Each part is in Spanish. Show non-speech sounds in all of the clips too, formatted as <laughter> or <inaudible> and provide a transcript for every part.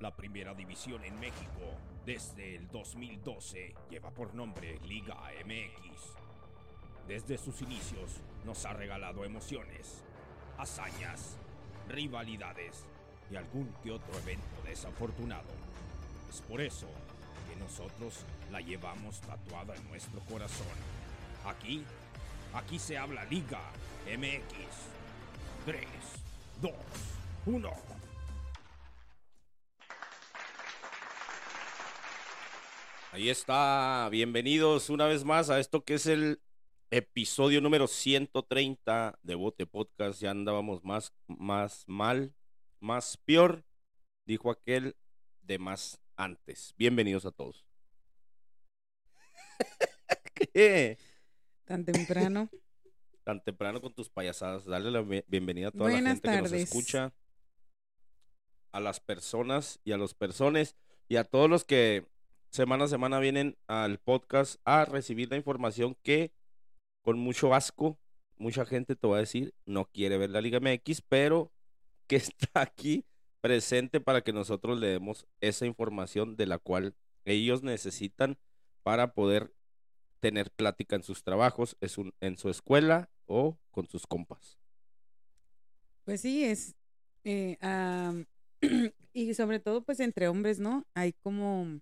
La primera división en México, desde el 2012, lleva por nombre Liga MX. Desde sus inicios, nos ha regalado emociones, hazañas, rivalidades y algún que otro evento desafortunado. Es por eso que nosotros la llevamos tatuada en nuestro corazón. Aquí, aquí se habla Liga MX. 3, 2, 1. Ahí está, bienvenidos una vez más a esto que es el episodio número 130 de Bote Podcast. Ya andábamos más, más mal, más peor, dijo aquel de más antes. Bienvenidos a todos. <laughs> ¿Qué? Tan temprano. <laughs> Tan temprano con tus payasadas. Dale la bienvenida a toda la gente que nos escucha. A las personas y a los personas y a todos los que semana a semana vienen al podcast a recibir la información que con mucho asco, mucha gente te va a decir, no quiere ver la Liga MX, pero <laughs> que está aquí presente para que nosotros le demos esa información de la cual ellos necesitan para poder tener plática en sus trabajos, es un, en su escuela o con sus compas. Pues sí, es, eh, <clears throat> y sobre todo pues entre hombres, ¿no? Hay como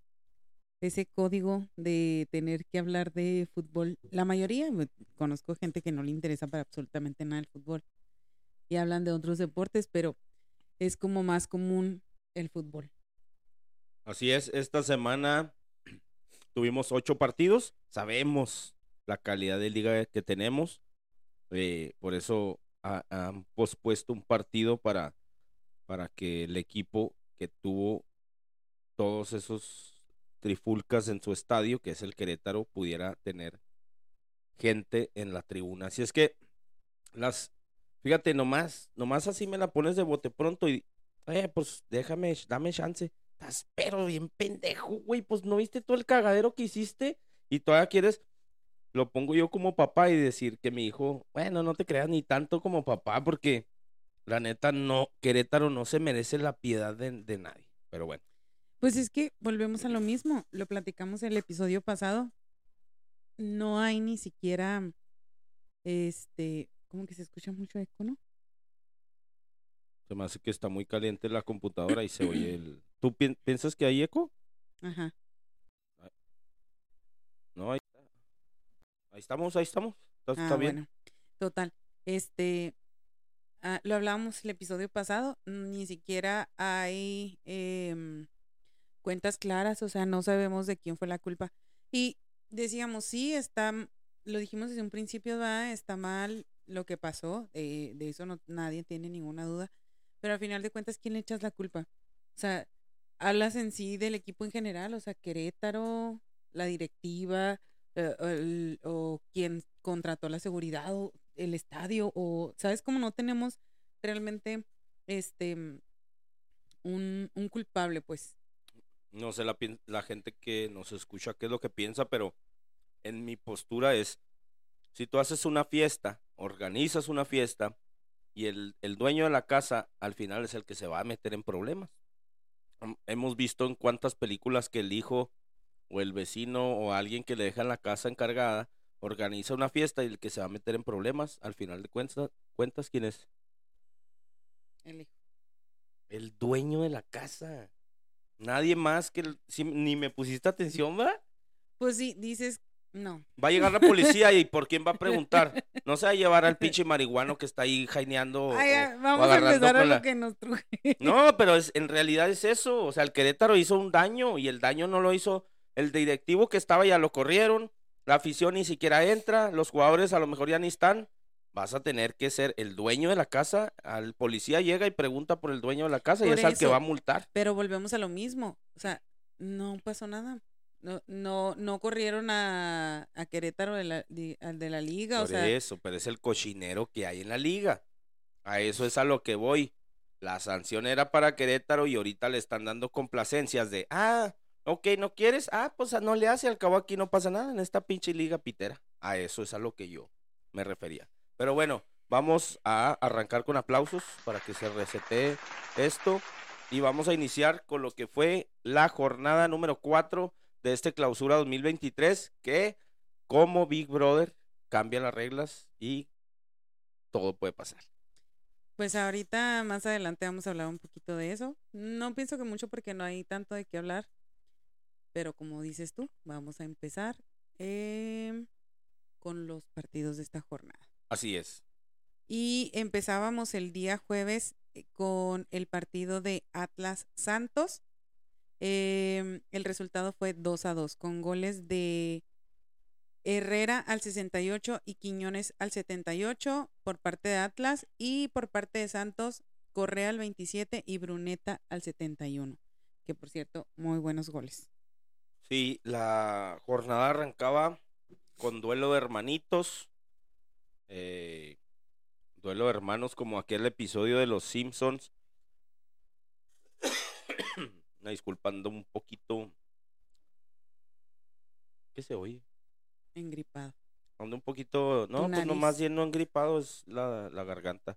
ese código de tener que hablar de fútbol. La mayoría, pues, conozco gente que no le interesa para absolutamente nada el fútbol y hablan de otros deportes, pero es como más común el fútbol. Así es, esta semana <clears throat> tuvimos ocho partidos, sabemos la calidad de liga que tenemos, eh, por eso han pospuesto un partido para, para que el equipo que tuvo todos esos trifulcas en su estadio, que es el Querétaro, pudiera tener gente en la tribuna. Así es que las, fíjate, nomás, nomás así me la pones de bote pronto y, eh, pues déjame, dame chance. Estás pero bien pendejo, güey, pues no viste todo el cagadero que hiciste y todavía quieres, lo pongo yo como papá y decir que mi hijo, bueno, no te creas ni tanto como papá porque la neta no, Querétaro no se merece la piedad de, de nadie, pero bueno. Pues es que volvemos a lo mismo, lo platicamos el episodio pasado. No hay ni siquiera, este, como que se escucha mucho eco, ¿no? Se me hace que está muy caliente la computadora y se oye <clears throat> el... ¿Tú piensas que hay eco? Ajá. No, ahí, ahí estamos, ahí estamos. Está, ah, bien. Total. Este, ah, lo hablábamos el episodio pasado, ni siquiera hay eh, cuentas claras, o sea, no sabemos de quién fue la culpa. Y decíamos, sí, está, lo dijimos desde un principio, va, está mal lo que pasó, de, eso no, nadie tiene ninguna duda, pero al final de cuentas, ¿quién le echas la culpa? O sea, hablas en sí del equipo en general, o sea, Querétaro, la directiva, eh, o quien contrató la seguridad, o el estadio, o, ¿sabes? cómo no tenemos realmente, este, un culpable, pues no sé la, la gente que nos escucha qué es lo que piensa, pero en mi postura es, si tú haces una fiesta, organizas una fiesta y el, el dueño de la casa al final es el que se va a meter en problemas. Hemos visto en cuántas películas que el hijo o el vecino o alguien que le deja la casa encargada organiza una fiesta y el que se va a meter en problemas, al final de cuentas, cuentas quién es? El hijo. El dueño de la casa. Nadie más que ni me pusiste atención, ¿va? Pues sí, dices, no. Va a llegar la policía y ¿por quién va a <laughs> preguntar? No se va a llevar al pinche marihuano que está ahí jaineando. vamos a empezar a lo que nos truje. No, pero es, en realidad es eso. O sea, el Querétaro hizo un daño y el daño no lo hizo el directivo que estaba, ya lo corrieron. La afición ni siquiera entra. Los jugadores a lo mejor ya ni están vas a tener que ser el dueño de la casa. Al policía llega y pregunta por el dueño de la casa y es al que va a multar. Pero volvemos a lo mismo. O sea, no pasó nada. No, no, no corrieron a, a Querétaro de la, de, de la liga. Por eso, pero es el cochinero que hay en la liga. A eso es a lo que voy. La sanción era para Querétaro y ahorita le están dando complacencias de, ah, ok, ¿no quieres? Ah, pues no le hace, al cabo aquí no pasa nada en esta pinche liga pitera. A eso es a lo que yo me refería. Pero bueno, vamos a arrancar con aplausos para que se resete esto. y vamos a iniciar con lo que fue la jornada número 4 de este clausura 2023, que como Big Brother cambia las reglas y todo puede pasar. Pues ahorita más adelante vamos a hablar un poquito de eso. No pienso que mucho porque no hay tanto de qué hablar. Pero como dices tú, vamos a empezar em, con los partidos de esta jornada. Así es. Y empezábamos el día jueves eh, con el partido de Atlas Santos. Em, el resultado fue 2 a 2 con goles de Herrera al 68 y Quiñones al 78 por parte de Atlas y por parte de Santos Correa al 27 y Bruneta al 71, que por cierto, muy buenos goles. Sí, la jornada arrancaba con duelo de hermanitos, eh, duelo de hermanos como aquel episodio de Los Simpsons. <coughs> Disculpando un poquito. ¿Qué se oye? Engripado. Ando un poquito, no, pues nomás lleno engripado es la, la, garganta.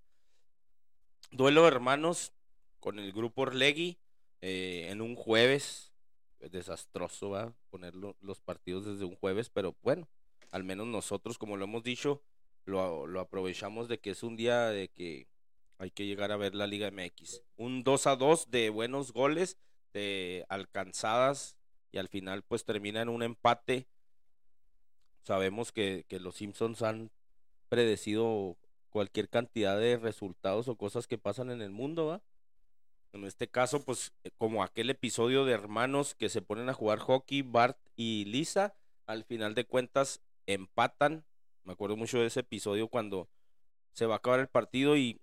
Duelo de hermanos con el grupo Orlegui eh, en un jueves. Desastroso, va poner los partidos desde un jueves, pero bueno, al menos nosotros, como lo hemos dicho, lo, lo aprovechamos de que es un día de que hay que llegar a ver la Liga MX. Un 2 a 2 de buenos goles, de alcanzadas, y al final pues termina en un empate sabemos que, los Simpsons han predecido cualquier cantidad de resultados o cosas que pasan en el mundo, ¿va? En este caso, pues eh, como aquel episodio de hermanos que se ponen a jugar hockey, Bart y Lisa, al final de cuentas empatan. Me acuerdo mucho de ese episodio cuando se va a acabar el partido y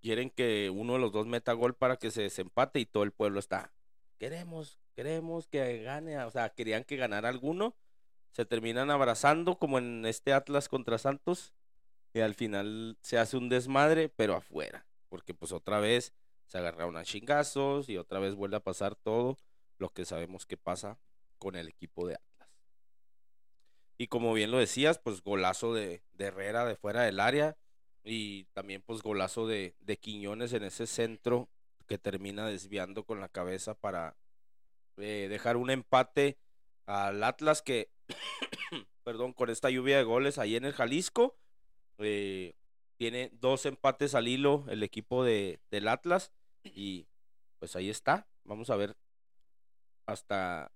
quieren que uno de los dos meta gol para que se desempate y todo el pueblo está, queremos, queremos que gane, o sea, querían que ganara alguno se terminan abrazando como en este Atlas contra Santos y al final se hace un desmadre, pero afuera, porque pues otra vez se agarraron a chingazos y otra vez vuelve a pasar todo lo que sabemos que pasa con el equipo de Atlas. Y como bien lo decías, pues golazo de, Herrera de fuera del área y también pues golazo de, Quiñones en ese centro que termina desviando con la cabeza para eh, dejar un empate al Atlas que <coughs> perdón, con esta lluvia de goles ahí en el Jalisco. Eh, tiene dos empates al hilo el equipo de, del Atlas y pues ahí está. Vamos a ver hasta,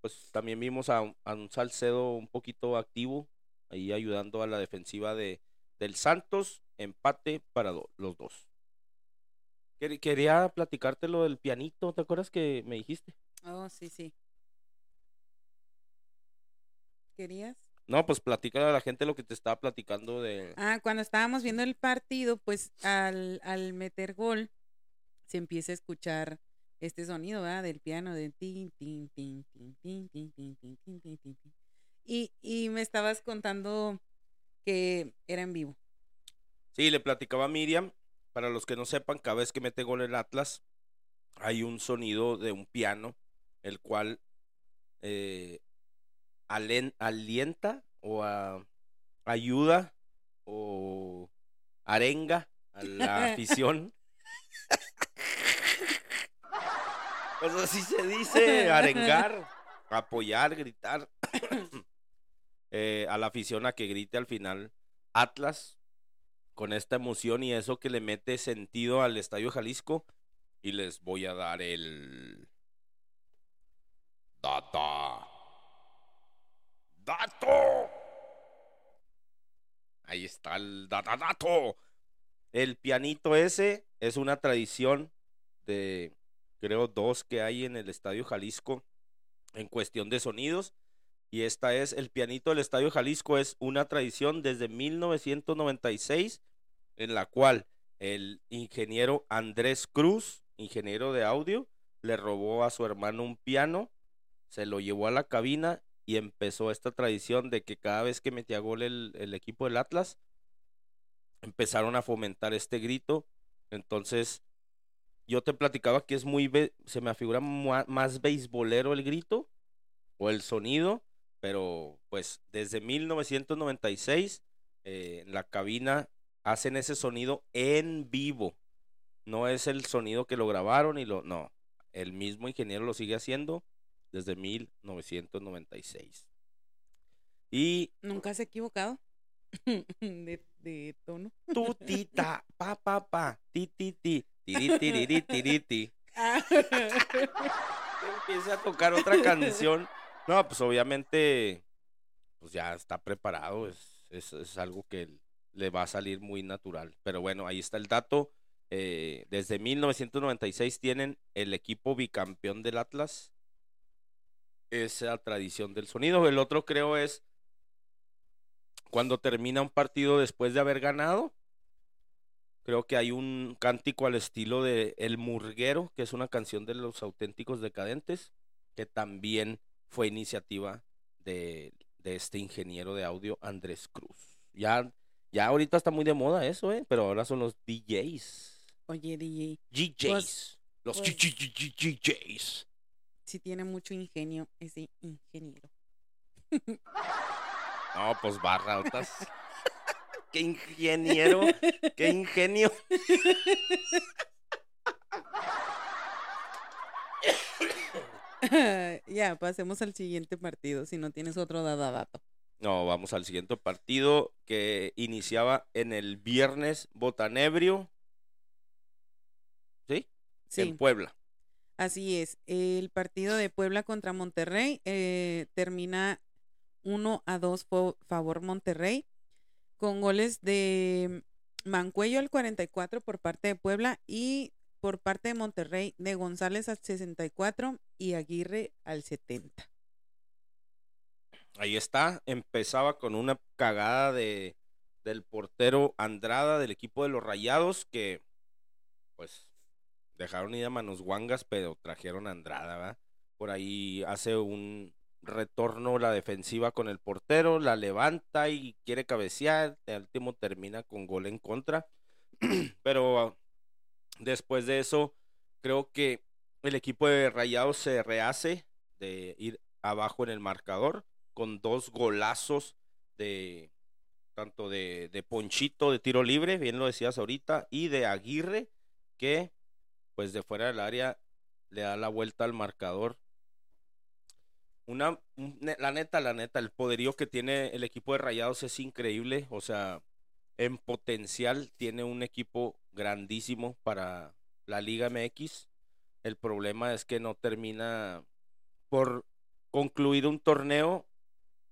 pues también vimos a, un Salcedo un poquito activo ahí ayudando a la defensiva de, del Santos. Empate para los dos. Quería platicarte lo del pianito, ¿te acuerdas que me dijiste? Oh, sí, sí querías? No, pues platícale a la gente lo que te estaba platicando de... Ah, cuando estábamos viendo el partido, pues al, al meter gol, se empieza a escuchar este sonido, ¿verdad? Del piano, de tin, tin, tin, tin, tin, tin, tin, tin, tin, tin, tin, Y, y me estabas contando que era en vivo. Sí, le platicaba a Miriam, para los que no sepan, cada vez que mete gol el Atlas, hay un sonido de un piano, el cual eh, alienta o ayuda o arenga a la afición. Pues así se dice, arengar, <laughs> apoyar, gritar <coughs> eh, a la afición a que grite al final Atlas con esta emoción y eso que le mete sentido al Estadio Jalisco. Y les voy a dar el data dato. Ahí está el dato. El pianito ese es una tradición de, creo, dos que hay en el Estadio Jalisco en cuestión de sonidos. Y esta es, el pianito del Estadio Jalisco es una tradición desde 1996 en la cual el ingeniero Andrés Cruz, ingeniero de audio, le robó a su hermano un piano, se lo llevó a la cabina y empezó esta tradición de que cada vez que metía gol el, equipo del Atlas, empezaron a fomentar este grito. Entonces, yo te platicaba que es muy, se me afigura más beisbolero el grito o el sonido, pero pues desde 1996 eh, en la cabina hacen ese sonido en vivo. No es el sonido que lo grabaron y lo, no, El mismo ingeniero lo sigue haciendo desde 1996. Y Nunca se ha equivocado <laughs> de, de tono. tu tita, pa pa pa, ti ti ti, tiri ti. <laughs> Empieza a tocar otra canción. No, pues obviamente, pues ya está preparado. Es, es, es algo que le va a salir muy natural. Pero bueno, ahí está el dato. Eh, desde 1996 tienen el equipo bicampeón del Atlas. Esa tradición del sonido. El otro creo es cuando termina un partido después de haber ganado. Creo que hay un cántico al estilo de El Murguero, que es una canción de los auténticos decadentes, que también fue iniciativa de, de este ingeniero de audio, Andrés Cruz. Ya, ya ahorita está muy de moda eso, ¿eh? Pero ahora son los DJs. Oye, DJ, DJs. Pues- los pues- DJs. sí tiene mucho ingenio ese ingeniero. No, pues barrautas. <laughs> qué ingeniero, qué ingenio. <laughs> ya, pasemos al siguiente partido, si no tienes otro dadadato. No, vamos al siguiente partido que iniciaba en el viernes Botanebrio. ¿Sí? Sí, En Puebla. así es. El partido de Puebla contra Monterrey eh, termina 1 a 2 fo- favor Monterrey, con goles de Mancuello al 44 por parte de Puebla y por parte de Monterrey de González al 64 y Aguirre al 70. Ahí está. Empezaba con una cagada de del portero Andrada del equipo de los Rayados que pues dejaron ir a manos guangas, pero trajeron a Andrada, ¿verdad? Por ahí hace un retorno la defensiva con el portero, la levanta y quiere cabecear, el último termina con gol en contra. <clears throat> pero después de eso, creo que el equipo de Rayados se rehace de ir abajo en el marcador con dos golazos de tanto de, de Ponchito de tiro libre, bien lo decías ahorita, y de Aguirre, que pues de fuera del área le da la vuelta al marcador. Una, la neta, la neta, el poderío que tiene el equipo de Rayados es increíble, o sea, en potencial tiene un equipo grandísimo para la Liga MX. El problema es que no termina por concluir un torneo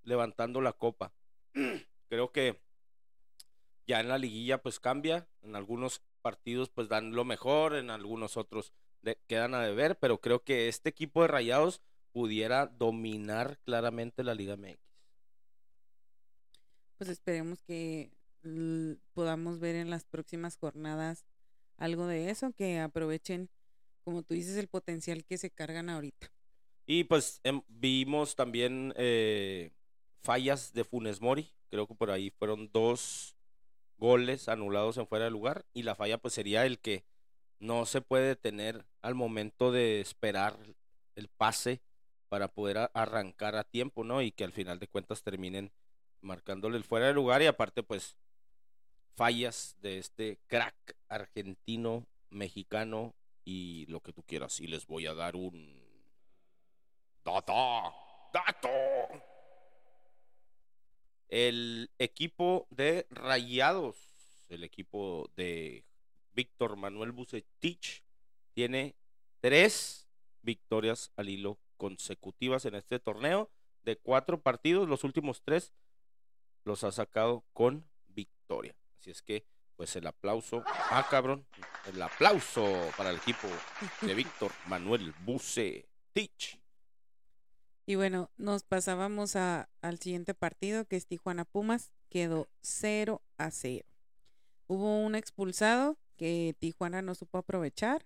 levantando la copa. <clears throat> Creo que ya en la liguilla pues cambia, en algunos partidos pues dan lo mejor, en algunos otros quedan a deber, pero creo que este equipo de Rayados pudiera dominar claramente la Liga MX. Pues esperemos que podamos ver en las próximas jornadas algo de eso, que aprovechen, como tú dices, el potencial que se cargan ahorita. Y pues em, vimos también eh, fallas de Funes Mori. Creo que por ahí fueron dos goles anulados en fuera de lugar. Y la falla pues sería el que no se puede detener al momento de esperar el pase para poder arrancar a tiempo, ¿no? Y que al final de cuentas terminen marcándole el fuera de lugar. Y aparte pues fallas de este crack argentino, mexicano y lo que tú quieras. Y les voy a dar un Dato. Dato. El equipo de Rayados, el equipo de Víctor Manuel Bucetich, tiene tres victorias al hilo consecutivas en este torneo. De cuatro partidos, los últimos tres los ha sacado con victoria. Así es que, pues el aplauso. Ah, cabrón. El aplauso para el equipo de Víctor Manuel Bucetich. Y bueno, nos pasábamos a, al siguiente partido, que es Tijuana Pumas, quedó 0 a 0. Hubo un expulsado que Tijuana no supo aprovechar.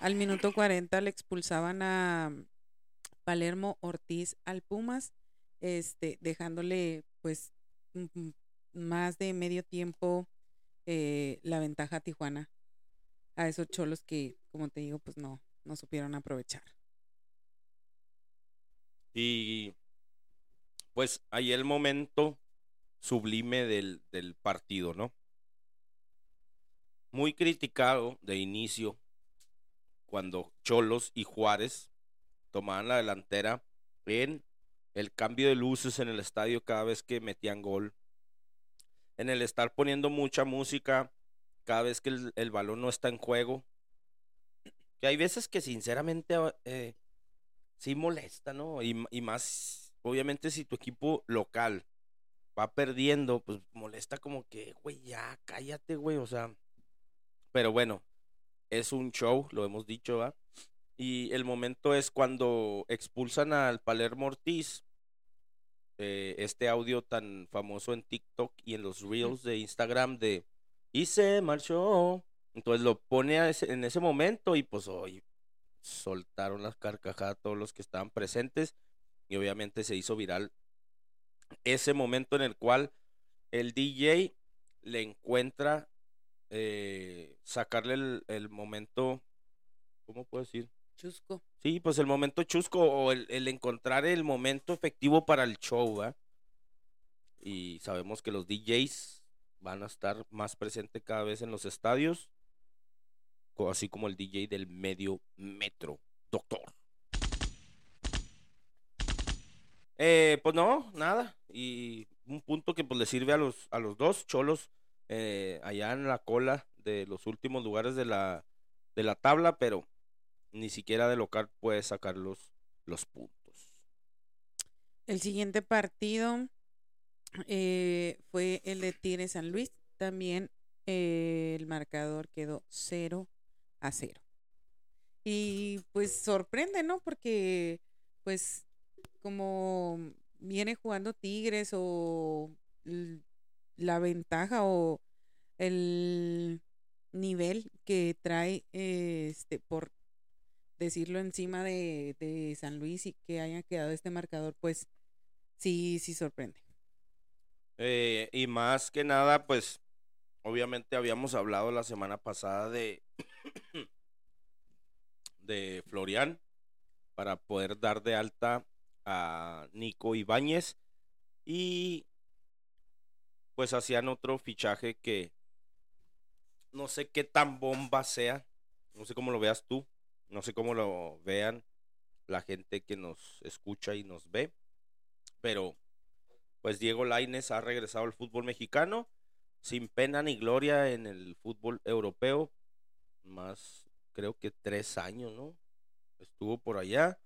Al minuto 40 le expulsaban a Palermo Ortiz al Pumas, este, dejándole pues más de medio tiempo eh, la ventaja a Tijuana. A esos cholos que, como te digo, pues no, no supieron aprovechar. Y pues ahí el momento sublime del, del partido, ¿no? Muy criticado de inicio cuando Cholos y Juárez tomaban la delantera en el cambio de luces en el estadio cada vez que metían gol, en el estar poniendo mucha música cada vez que el, balón no está en juego. Que hay veces que sinceramente eh, sí molesta, ¿no? Y, y más, obviamente si tu equipo local va perdiendo, pues molesta como que, güey, ya cállate, güey, o sea. Pero bueno, es un show, lo hemos dicho, ¿va? Y el momento es cuando expulsan al Palermo Ortiz, eh, este audio tan famoso en TikTok y en los reels de Instagram de y se marchó. Entonces lo pone en ese momento y pues hoy soltaron las carcajadas todos los que estaban presentes y obviamente se hizo viral ese momento en el cual el DJ le encuentra eh, sacarle el, el momento, ¿cómo puedo decir? Chusco. Sí, pues el momento chusco o el, encontrar el momento efectivo para el show, ¿va? Y sabemos que los DJs van a estar más presentes cada vez en los estadios, así como el DJ del medio metro, doctor. Eh, pues no, nada. Y un punto que pues le sirve a los, a los dos cholos eh, allá en la cola de los últimos lugares de la, de la tabla, pero ni siquiera de local puede sacar los, los puntos. El siguiente partido eh, fue el de Tigres San Luis. También eh, el marcador quedó 0 a 0. Y pues sorprende, ¿no? Porque pues como viene jugando Tigres o la ventaja o el nivel que trae este por decirlo encima de, San Luis y que haya quedado este marcador, pues sí, sí sorprende. Eh, y más que nada, pues obviamente habíamos hablado la semana pasada de, <coughs> de Florian para poder dar de alta a Nico Ibáñez y pues hacían otro fichaje que no sé qué tan bomba sea, no sé cómo lo veas tú, no sé cómo lo vean la gente que nos escucha y nos ve, pero pues Diego Laines ha regresado al fútbol mexicano sin pena ni gloria en el fútbol europeo, más creo que tres años, ¿no? Estuvo por allá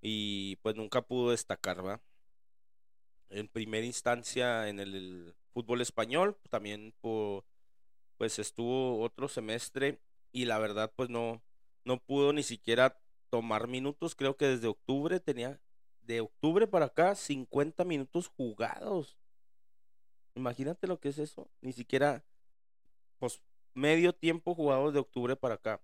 y pues nunca pudo destacar, ¿va? En primera instancia en el, fútbol español, también pues estuvo otro semestre y la verdad pues no, no pudo ni siquiera tomar minutos, creo que desde octubre tenía, de octubre para acá, 50 minutos jugados. Imagínate lo que es eso, ni siquiera, pues medio tiempo jugados de octubre para acá.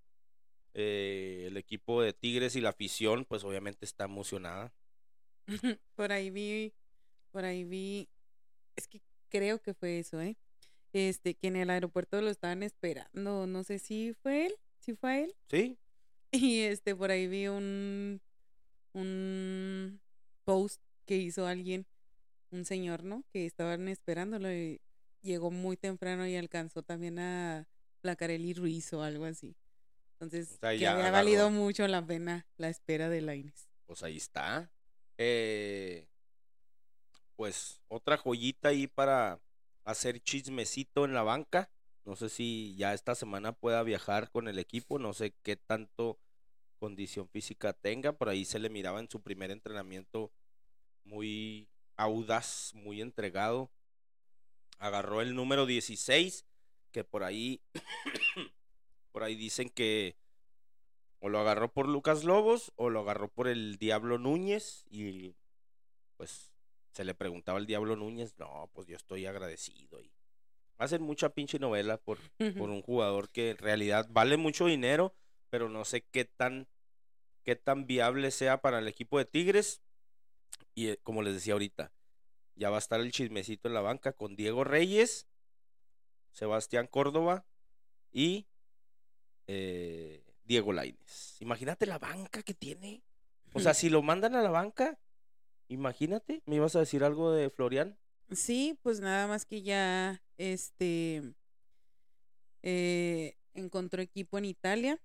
Eh, el equipo de Tigres y la afición, pues obviamente está emocionada. <laughs> por ahí vi, por ahí vi, es que creo que fue eso, ¿eh? Este, que en el aeropuerto lo estaban esperando, no sé si fue él, si fue él. Sí. Y este, por ahí vi un, un post que hizo alguien, un señor, ¿no? Que estaban esperándolo y llegó muy temprano y alcanzó también a Placarelli Ruiz o algo así. Entonces, que había valido mucho la pena la espera de Laines. Pues ahí está. Eh, pues otra joyita ahí para hacer chismecito en la banca. No sé si ya esta semana pueda viajar con el equipo, no sé qué tanto condición física tenga. Por ahí se le miraba en su primer entrenamiento muy audaz, muy entregado. Agarró el número 16, que por ahí <coughs> por ahí dicen que o lo agarró por Lucas Lobos o lo agarró por el Diablo Núñez y pues se le preguntaba al Diablo Núñez, no, pues yo estoy agradecido y hacen mucha pinche novela por, por un jugador que en realidad vale mucho dinero, pero no sé qué tan qué tan viable sea para el equipo de Tigres y eh, como les decía ahorita, ya va a estar el chismecito en la banca con Diego Reyes, Sebastián Córdoba y eh, Diego Laines. Imagínate la banca que tiene. O sea, si lo mandan a la banca, imagínate, ¿me ibas a decir algo de Florian? Sí, pues nada más que ya este eh, encontró equipo en Italia.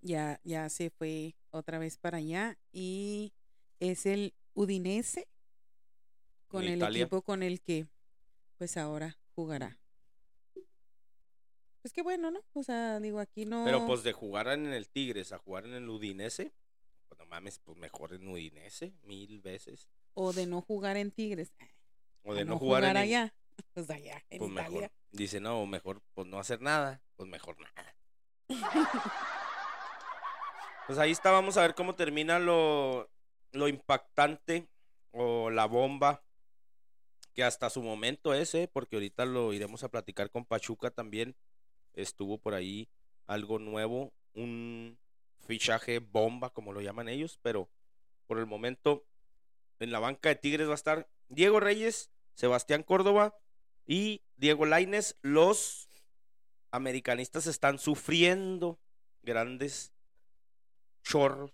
ya, ya se fue otra vez para allá y es el Udinese con el Italia. equipo con el que pues ahora jugará. Pues qué bueno, ¿no? O sea, digo, aquí no... Pero pues de jugar en el Tigres a jugar en el Udinese, pues no mames, pues mejor en Udinese, mil veces. O de no jugar en Tigres. O de no, jugar, en el- allá. <laughs> Pues allá, en pues Italia. mejor. Dice, no, mejor pues no hacer nada, pues mejor nada. <laughs> pues ahí está, vamos a ver cómo termina lo, lo impactante o la bomba que hasta su momento es, ¿eh? porque ahorita lo iremos a platicar con Pachuca también. Estuvo por ahí algo nuevo, un fichaje bomba, como lo llaman ellos, pero por el momento en la banca de Tigres va a estar Diego Reyes, Sebastián Córdoba y Diego Laines. Los americanistas están sufriendo grandes chorros.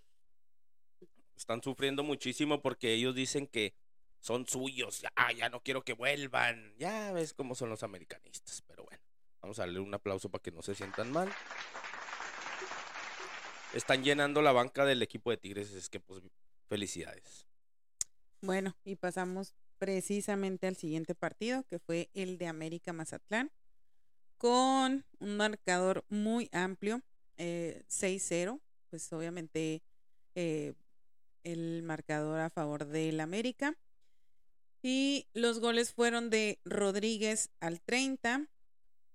Están sufriendo muchísimo porque ellos dicen que son suyos. Ya, ya no quiero que vuelvan. Ya ves cómo son los americanistas. Pero bueno, vamos a darle un aplauso para que no se sientan mal. Están llenando la banca del equipo de Tigres. Es que, pues, felicidades. Bueno, y pasamos precisamente al siguiente partido, que fue el de América Mazatlán, con un marcador muy amplio, eh, 6-0, pues obviamente eh, el marcador a favor del América. Y los goles fueron de Rodríguez al 30,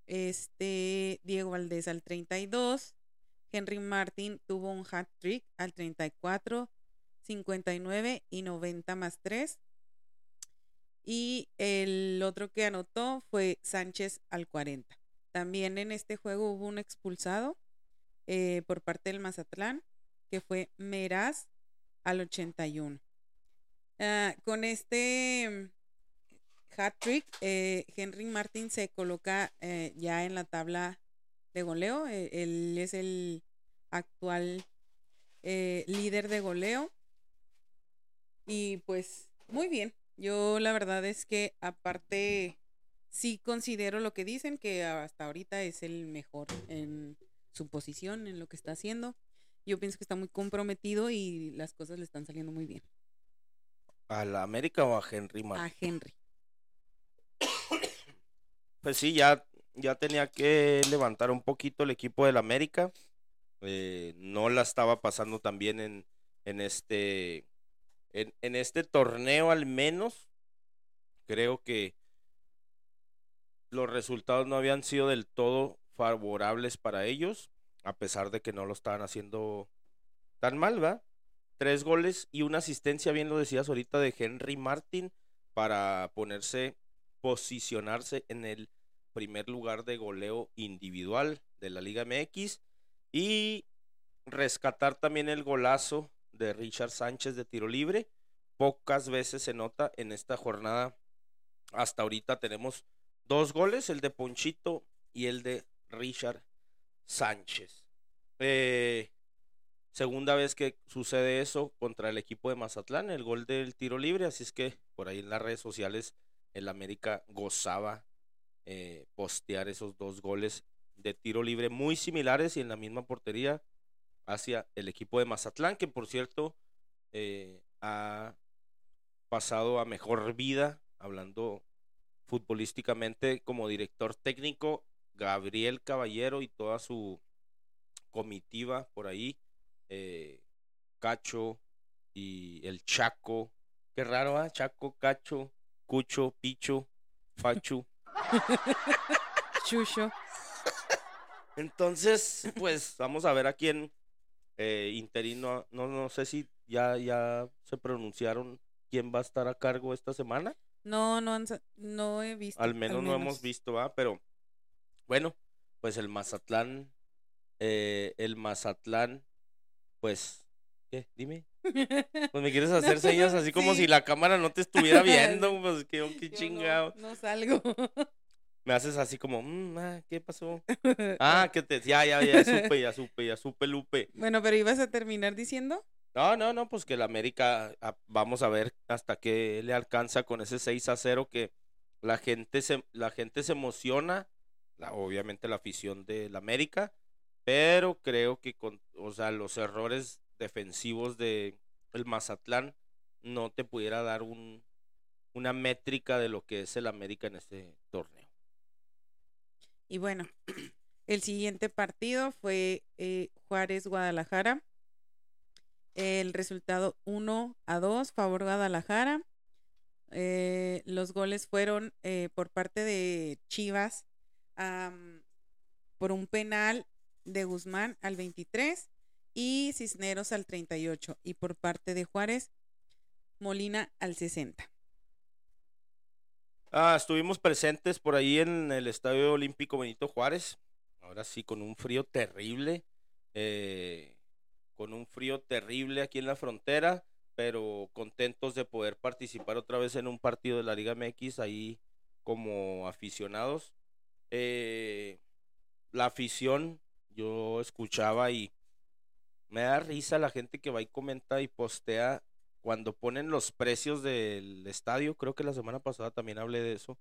este Diego Valdés al 32, Henry Martín tuvo un hat trick al 34, 59 y 90 más 3. Y el otro que anotó fue Sánchez al 40. También en este juego hubo un expulsado eh, por parte del Mazatlán, que fue Meraz al 81. Ah, con este hat trick, eh, Henry Martin se coloca eh, ya en la tabla de goleo. Él es el actual líder de goleo. Y pues muy bien. Yo la verdad es que aparte sí considero lo que dicen, que hasta ahorita es el mejor en su posición, en lo que está haciendo. Yo pienso que está muy comprometido y las cosas le están saliendo muy bien. ¿A la América o a Henry Martin? A Henry. Pues sí, ya, ya tenía que levantar un poquito el equipo del América. Eh, no la estaba pasando tan bien en, en este en, este torneo al menos. Creo que los resultados no habían sido del todo favorables para ellos, a pesar de que no lo estaban haciendo tan mal, ¿va? Tres goles y una asistencia, bien lo decías ahorita, de Henry Martin para ponerse, posicionarse en el primer lugar de goleo individual de la Liga MX y rescatar también el golazo de Richard Sánchez de tiro libre. Pocas veces se nota en esta jornada. Hasta ahorita tenemos dos goles, el de Ponchito y el de Richard Sánchez. Eh, segunda vez que sucede eso contra el equipo de Mazatlán, el gol del tiro libre, así es que por ahí en las redes sociales el América gozaba eh, postear esos dos goles de tiro libre muy similares y en la misma portería hacia el equipo de Mazatlán, que por cierto eh, ha pasado a mejor vida, hablando futbolísticamente como director técnico, Gabriel Caballero y toda su comitiva por ahí, eh, Cacho y el Chaco, qué raro, ¿ah? Chaco, Cacho, Cucho, Picho, Fachu. <laughs> Chucho. Entonces, pues vamos a ver a quién eh, interino, no, no sé si ya, ya se pronunciaron quién va a estar a cargo esta semana. No, no, no he visto. Al menos no hemos visto, ¿va? Pero bueno, pues el Mazatlán, eh, el Mazatlán, pues, ¿qué? Dime. <laughs> Pues me quieres hacer señas así como Sí. si la cámara no te estuviera viendo, <laughs> pues que qué chingado. No, no salgo. <laughs> Me haces así como, "Mm, ah, ¿qué pasó? <laughs> Ah, que te, ya, ya, ya supe, ya supe, ya supe, Lupe. Bueno, pero ibas a terminar diciendo. No, no, no, pues que el América, ah, vamos a ver hasta qué le alcanza con ese 6 a 0 que la gente se, la gente se emociona, la- obviamente la afición del América, pero creo que con, o sea, los errores defensivos de el Mazatlán no te pudiera dar un, una métrica de lo que es el América en este torneo. Y bueno, <clears throat> el siguiente partido fue eh, Juárez-Guadalajara. El resultado 1 a 2, favor Guadalajara. Eh, los goles fueron eh, por parte de Chivas por un penal de Guzmán al 23 y Cisneros al 38 y por parte de Juárez Molina al 60. Ah, estuvimos presentes por ahí en el Estadio Olímpico Benito Juárez. Ahora sí, con un frío terrible. Eh, con un frío terrible aquí en la frontera, pero contentos de poder participar otra vez en un partido de la Liga MX ahí como aficionados. Eh, la afición, yo escuchaba y me da risa la gente que va y comenta y postea cuando ponen los precios del estadio. Creo que la semana pasada también hablé de eso.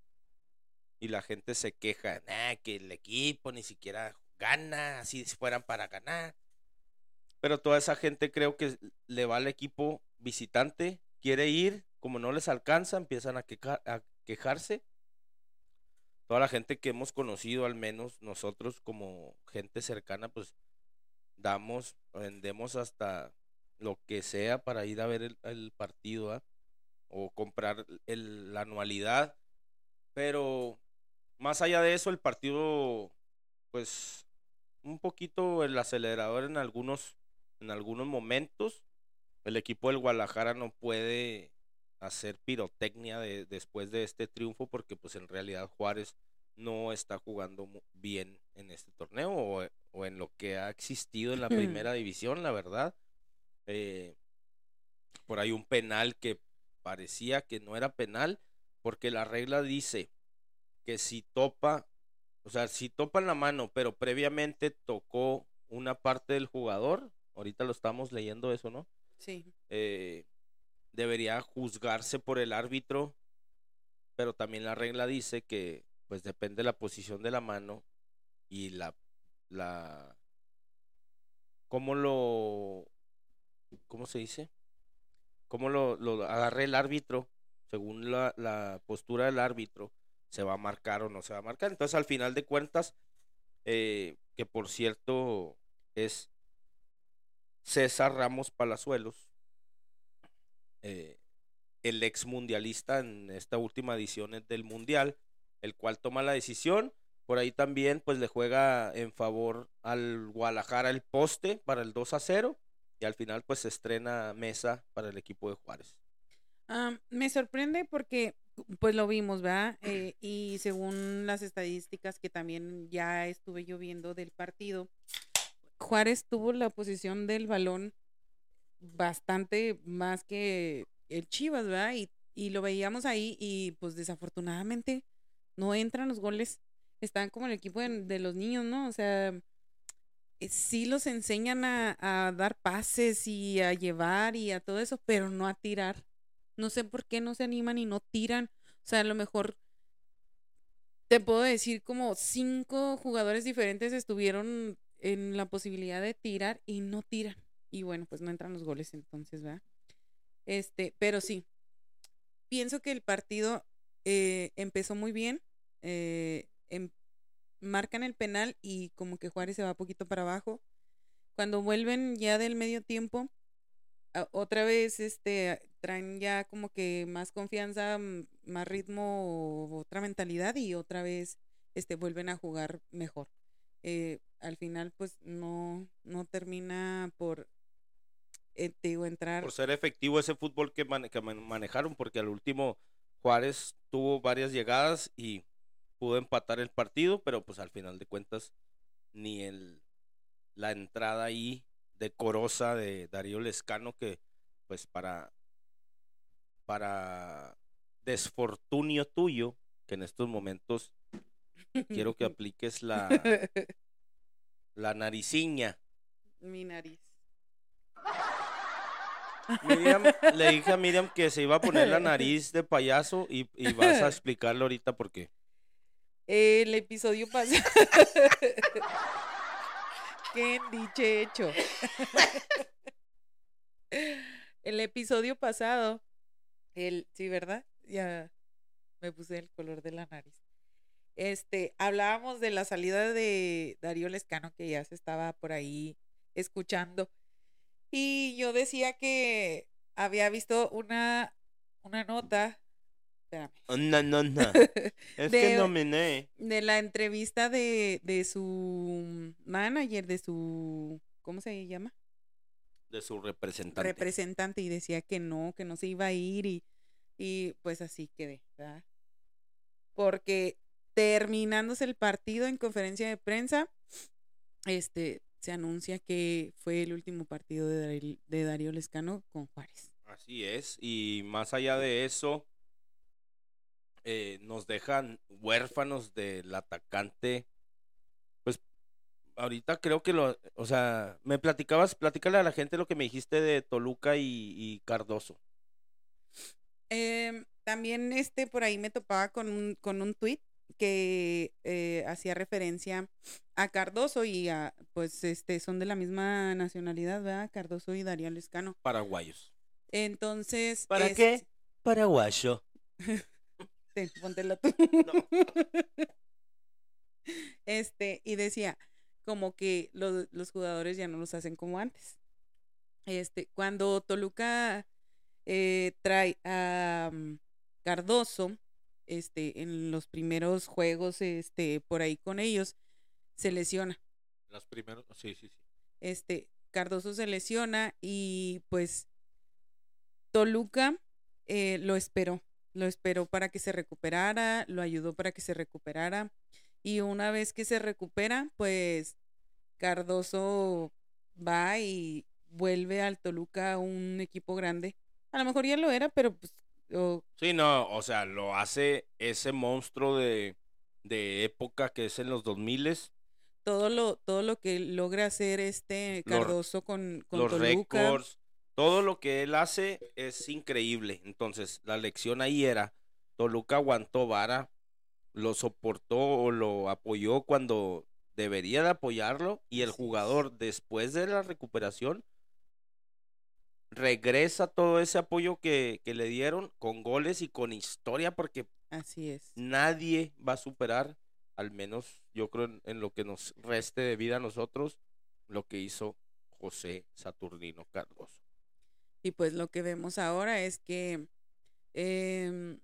Y la gente se queja, que el equipo ni siquiera gana, así fueran para ganar. Pero toda esa gente creo que le va al equipo visitante, quiere ir, como no les alcanza, empiezan a quejarse. Toda la gente que hemos conocido, al menos nosotros como gente cercana, pues damos, vendemos hasta lo que sea para ir a ver el, partido o comprar la anualidad. Pero más allá de eso, el partido, pues un poquito el acelerador en algunos en algunos momentos. El equipo del Guadalajara no puede hacer pirotecnia de, después de este triunfo porque pues en realidad Juárez no está jugando bien en este torneo o, en lo que ha existido en la <laughs> primera división, la verdad. Eh, por ahí un penal que parecía que no era penal porque la regla dice que si topa, o sea, si topa en la mano, pero previamente tocó una parte del jugador, ahorita lo estamos leyendo eso, ¿no? Sí. Eh, debería juzgarse por el árbitro, pero también la regla dice que pues depende de la posición de la mano y la, la, cómo lo, ¿cómo se dice? Cómo lo, lo agarre el árbitro, según la, postura del árbitro, se va a marcar o no se va a marcar. Entonces, al final de cuentas, eh, que por cierto es César Ramos Palazuelos, eh, el ex mundialista en esta última edición del mundial, el cual toma la decisión. Por ahí también pues le juega en favor al Guadalajara el poste para el 2 a 0 y al final pues se estrena mesa para el equipo de Juárez. me sorprende porque pues lo vimos, ¿verdad? Eh, y según las estadísticas que también ya estuve yo viendo del partido, Juárez tuvo la posición del balón bastante más que el Chivas, ¿verdad? Y, y lo veíamos ahí y pues desafortunadamente no entran los goles. Están como el equipo de, los niños, ¿no? O sea, sí los enseñan a, a, dar pases y a llevar y a todo eso, pero no a tirar. No sé por qué no se animan y no tiran. O sea, a lo mejor te puedo decir como cinco jugadores diferentes estuvieron en la posibilidad de tirar y no tiran. Y bueno, pues no entran los goles entonces, ¿verdad? Este, pero sí, pienso que el partido eh, empezó muy bien. Eh, em, marcan el penal y como que Juárez se va poquito para abajo. Cuando vuelven ya del medio tiempo, otra vez este traen ya como que más confianza, más ritmo, otra mentalidad y otra vez este vuelven a jugar mejor. Eh, al final pues no, no termina por eh, entrar. Por ser efectivo ese fútbol que, que manejaron, porque al último Juárez tuvo varias llegadas y pudo empatar el partido, pero pues al final de cuentas ni el la entrada ahí decorosa de Darío Lescano que pues para para desfortunio tuyo que en estos momentos quiero que apliques la <laughs> la nariciña. Mi nariz. le dije a Miriam que se iba a poner la <laughs> nariz de payaso y, y vas a explicarle ahorita por qué el episodio pasado. <laughs> ¿Qué diche hecho? <laughs> el episodio pasado, el, sí, ¿verdad? Ya me puse el color de la nariz. Este, hablábamos de la salida de Darío Lescano, que ya se estaba por ahí escuchando. Y yo decía que había visto una, una nota. Espérame. No, no, no. <laughs> Es De- que nominé. de la entrevista de, de su manager, de su, ¿cómo se llama? De su representante. Representante y decía que no, que no se iba a ir y, y pues así quedé, ¿verdad? Porque terminándose el partido en conferencia de prensa, este, se anuncia que fue el último partido de, Darío- de Darío Lescano con Juárez. Así es. Y más allá de eso, eh, nos dejan huérfanos del atacante. Pues ahorita creo que lo, o sea, me platicabas, platícale a la gente lo que me dijiste de Toluca y, y Cardoso. Em, también este por ahí me topaba con un, con un tweet que eh, hacía referencia a Cardoso y a, pues este, son de la misma nacionalidad, ¿verdad? Cardoso y Darío Lescano. Paraguayos. Entonces. ¿Para es- qué? Paraguayo. <laughs> Ten, póntela tú. No. <laughs> Este, y decía, como que los, los jugadores ya no los hacen como antes. Este, cuando Toluca eh, trae a mm, Cardoso, este, en los primeros juegos, este, por ahí con ellos, se lesiona. Los primeros, sí, sí, sí. Este, Cardoso se lesiona y pues Toluca eh, lo esperó, lo esperó para que se recuperara, lo ayudó para que se recuperara y una vez que se recupera, pues Cardoso va y vuelve al Toluca un equipo grande. A lo mejor ya lo era, pero pues o- Sí, no, o sea, lo hace ese monstruo de, de época que es en los 2000 todo lo todo lo que logra hacer este Los- Cardoso con, con los Toluca. récords, todo lo que él hace es increíble. Entonces, la lección ahí era, Toluca aguantó vara, lo soportó o lo apoyó cuando debería de apoyarlo y el jugador después de la recuperación regresa todo ese apoyo que, que le dieron con goles y con historia porque Así es. nadie va a superar, al menos yo creo en, en lo que nos reste de vida a nosotros, lo que hizo José Saturnino Cardoso. Y pues lo que vemos ahora es que em,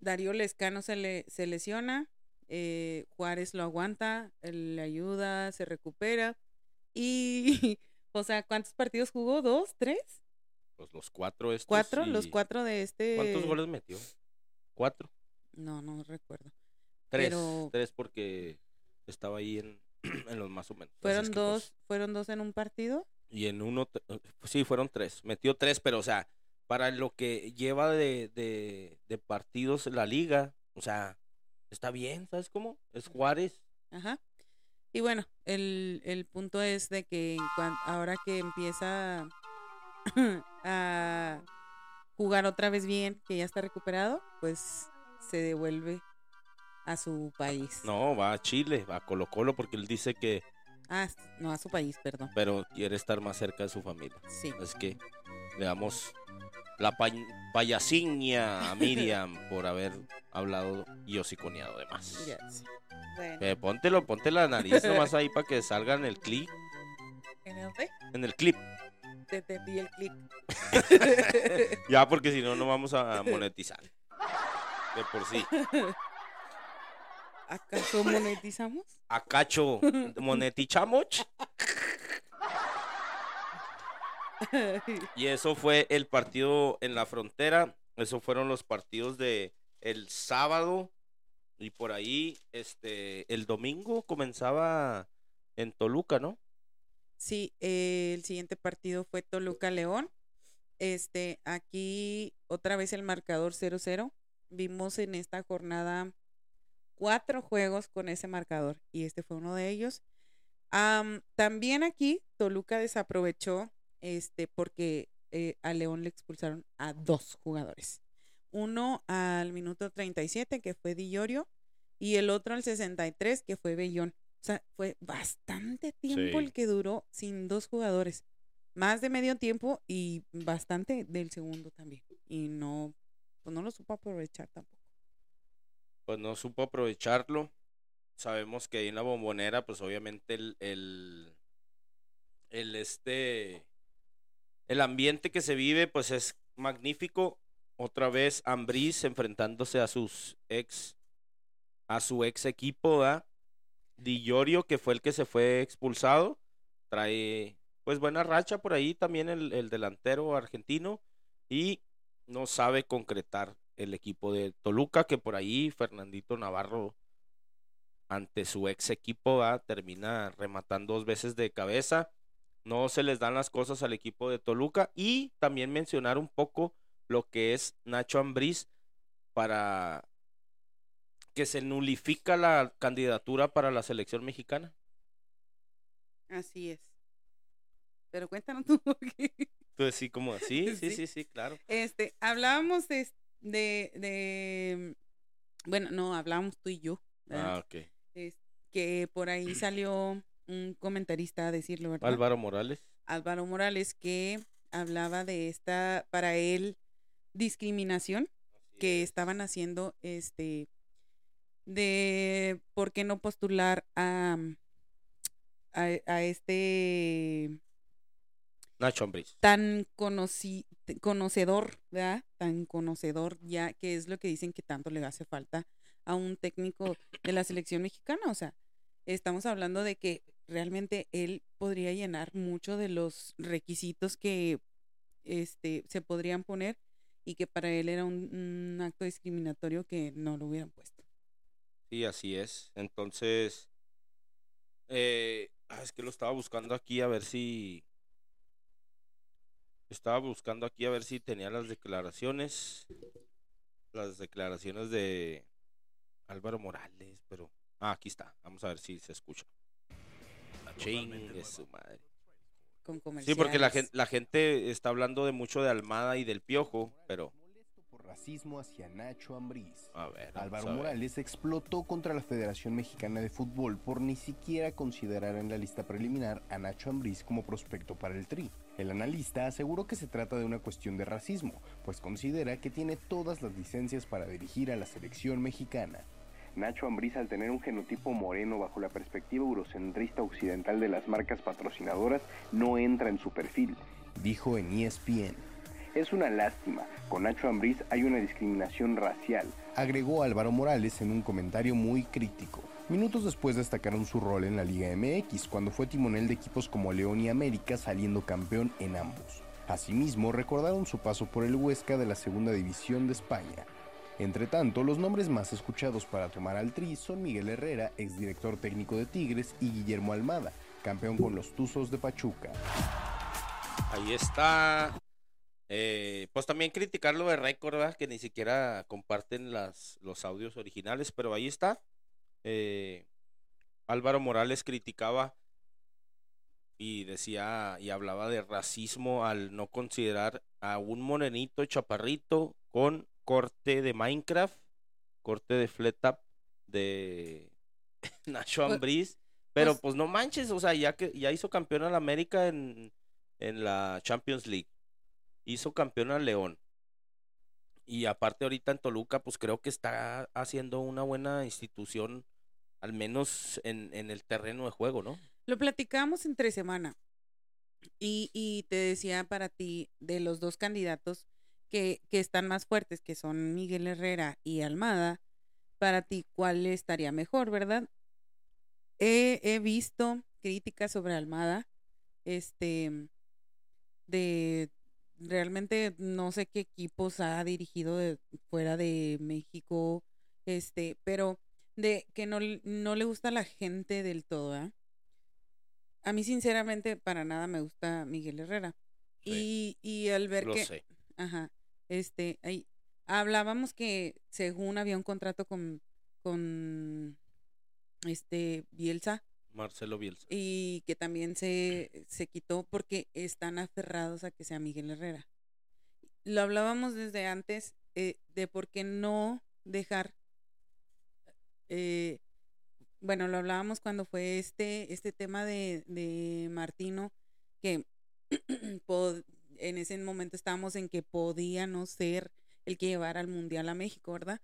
Darío Lescano se, le, se lesiona, eh, Juárez lo aguanta, le ayuda, se recupera. Y, <laughs> o sea, ¿cuántos partidos jugó? ¿Dos? ¿Tres? Pues los cuatro estos. ¿Cuatro? Los cuatro de este. ¿Cuántos goles metió? ¿Cuatro? No, no recuerdo. Tres. Pero- Tres porque estaba ahí en, <clears throat> en los más o menos. Fueron dos, fueron dos en un partido. Y en uno, eh, pues sí, fueron tres. Metió tres, pero o sea, para lo que lleva de, de, de partidos la liga, o sea, está bien, ¿sabes cómo? Es Juárez. Ajá. Y bueno, el, el punto es de que ahora que empieza <coughs> a jugar otra vez bien, que ya está recuperado, pues se devuelve a su país. No, va a Chile, va a Colo Colo porque él dice que, Ah, no, a su país, perdón. pero quiere estar más cerca de su familia. Sí. Así que le damos la pa payasiña a <laughs> Miriam por haber hablado y hociconeado de más. Bueno, Eh, póntelo, ponte la nariz nomás ahí para que salga en el clip. ¿en el qué? En el clip. Te entendí el clip. <laughs> Ya, porque si no, no vamos a monetizar. De por sí. <laughs> ¿Acaso monetizamos? A cacho, monetizamos. Y eso fue el partido en la frontera. Esos fueron los partidos de el sábado. Y por ahí, este, el domingo comenzaba en Toluca, ¿no? Sí, eh, el siguiente partido fue Toluca León. Este, aquí otra vez el marcador 0-0. Vimos en esta jornada cuatro juegos con ese marcador y este fue uno de ellos. Am, también aquí Toluca desaprovechó este porque eh, a León le expulsaron a dos jugadores. Uno al minuto 37 que fue Di Llorio y el otro al 63 que fue Bellón. O sea, fue bastante tiempo Sí. el que duró sin dos jugadores. Más de medio tiempo y bastante del segundo también. Y no, pues no lo supo aprovechar tampoco. Pues no supo aprovecharlo. Sabemos que ahí en la bombonera, pues obviamente el, el, el este, el ambiente que se vive, pues es magnífico. Otra vez Ambriz enfrentándose a sus ex, a su ex equipo, ¿verdad? Di Llorio, que fue el que se fue expulsado, trae pues buena racha por ahí también el, el delantero argentino y no sabe concretar el equipo de Toluca, que por ahí Fernandito Navarro ante su ex equipo ¿verdad? termina rematando dos veces de cabeza. No se les dan las cosas al equipo de Toluca y también mencionar un poco lo que es Nacho Ambriz para que se nulifica la candidatura para la selección mexicana. Así es. Pero cuéntanos <laughs> tú, porque Pues sí, como así, sí, Sí. sí, sí, claro. este, hablábamos de, de, de, bueno, no, hablábamos tú y yo, ¿verdad? Ah, ok. Es- que por ahí <clears throat> salió un comentarista a decirlo, ¿verdad? Álvaro Morales. Álvaro Morales, que hablaba de esta, para él, discriminación que estaban haciendo, este, de por qué no postular a, a, a este Nacho Ambriz. tan t- conocedor, ¿verdad? Tan conocedor ya, que es lo que dicen que tanto le hace falta a un técnico de la selección mexicana. O sea, estamos hablando de que realmente él podría llenar mucho de los requisitos que este, se podrían poner y que para él era un, un acto discriminatorio que no lo hubieran puesto. Sí, así es. Entonces, eh, ah, es que lo estaba buscando aquí a ver si... Estaba buscando aquí a ver si tenía las declaraciones. Las declaraciones de Álvaro Morales, pero... Ah, aquí está. Vamos a ver si se escucha. Chingue su madre. Con Sí, porque la la gente está hablando de mucho de Almada y del Piojo, pero... Racismo hacia Nacho Ambriz. A ver, Álvaro a ver. Morales explotó contra la Federación Mexicana de Fútbol por ni siquiera considerar en la lista preliminar a Nacho Ambriz como prospecto para el Tri. El analista aseguró que se trata de una cuestión de racismo, pues considera que tiene todas las licencias para dirigir a la selección mexicana. Nacho Ambriz, al tener un genotipo moreno bajo la perspectiva eurocentrista occidental de las marcas patrocinadoras, no entra en su perfil, dijo en ESPN. Es una lástima. Con Nacho Ambriz hay una discriminación racial, agregó Álvaro Morales en un comentario muy crítico. Minutos después destacaron su rol en la Liga MX, cuando fue timonel de equipos como León y América, saliendo campeón en ambos. Asimismo, recordaron su paso por el Huesca de la Segunda División de España. Entre tanto, los nombres más escuchados para tomar al Tri son Miguel Herrera, exdirector técnico de Tigres, y Guillermo Almada, campeón con los Tuzos de Pachuca. Ahí está. Eh, pues también criticar lo de Record, ¿verdad? Que ni siquiera comparten las, los audios originales, pero ahí está. Eh, Álvaro Morales criticaba y decía y hablaba de racismo al no considerar a un morenito chaparrito con corte de Minecraft, corte de Fletup de <laughs> Nacho Pues- Ambriz. Pero pues- pues no manches, o sea, ya que ya hizo campeón a la América en, en la Champions League. Hizo campeón al León. Y aparte ahorita en Toluca, pues creo que está haciendo una buena institución, al menos en, el terreno de juego, ¿no? Lo platicamos entre semana y, y te decía para ti de los dos candidatos que, están más fuertes, que son Miguel Herrera y Almada, para ti, ¿cuál estaría mejor, verdad? He visto críticas sobre Almada, este, de realmente no sé qué equipos ha dirigido de fuera de México, este, pero de que no, no le gusta a la gente del todo, ¿ah? A mí, sinceramente, para nada me gusta Miguel Herrera. Y, y al ver Lo que, sé. ajá, este, ahí, hablábamos que según había un contrato con, con, este, Bielsa, Marcelo Bielsa. y que también se, se quitó porque están aferrados a que sea Miguel Herrera. Lo hablábamos desde antes eh, de por qué no dejar eh, bueno, lo hablábamos cuando fue este, este tema de, de Martino, que <clears throat> en ese momento estábamos en que podía no ser el que llevara al Mundial a México, ¿verdad?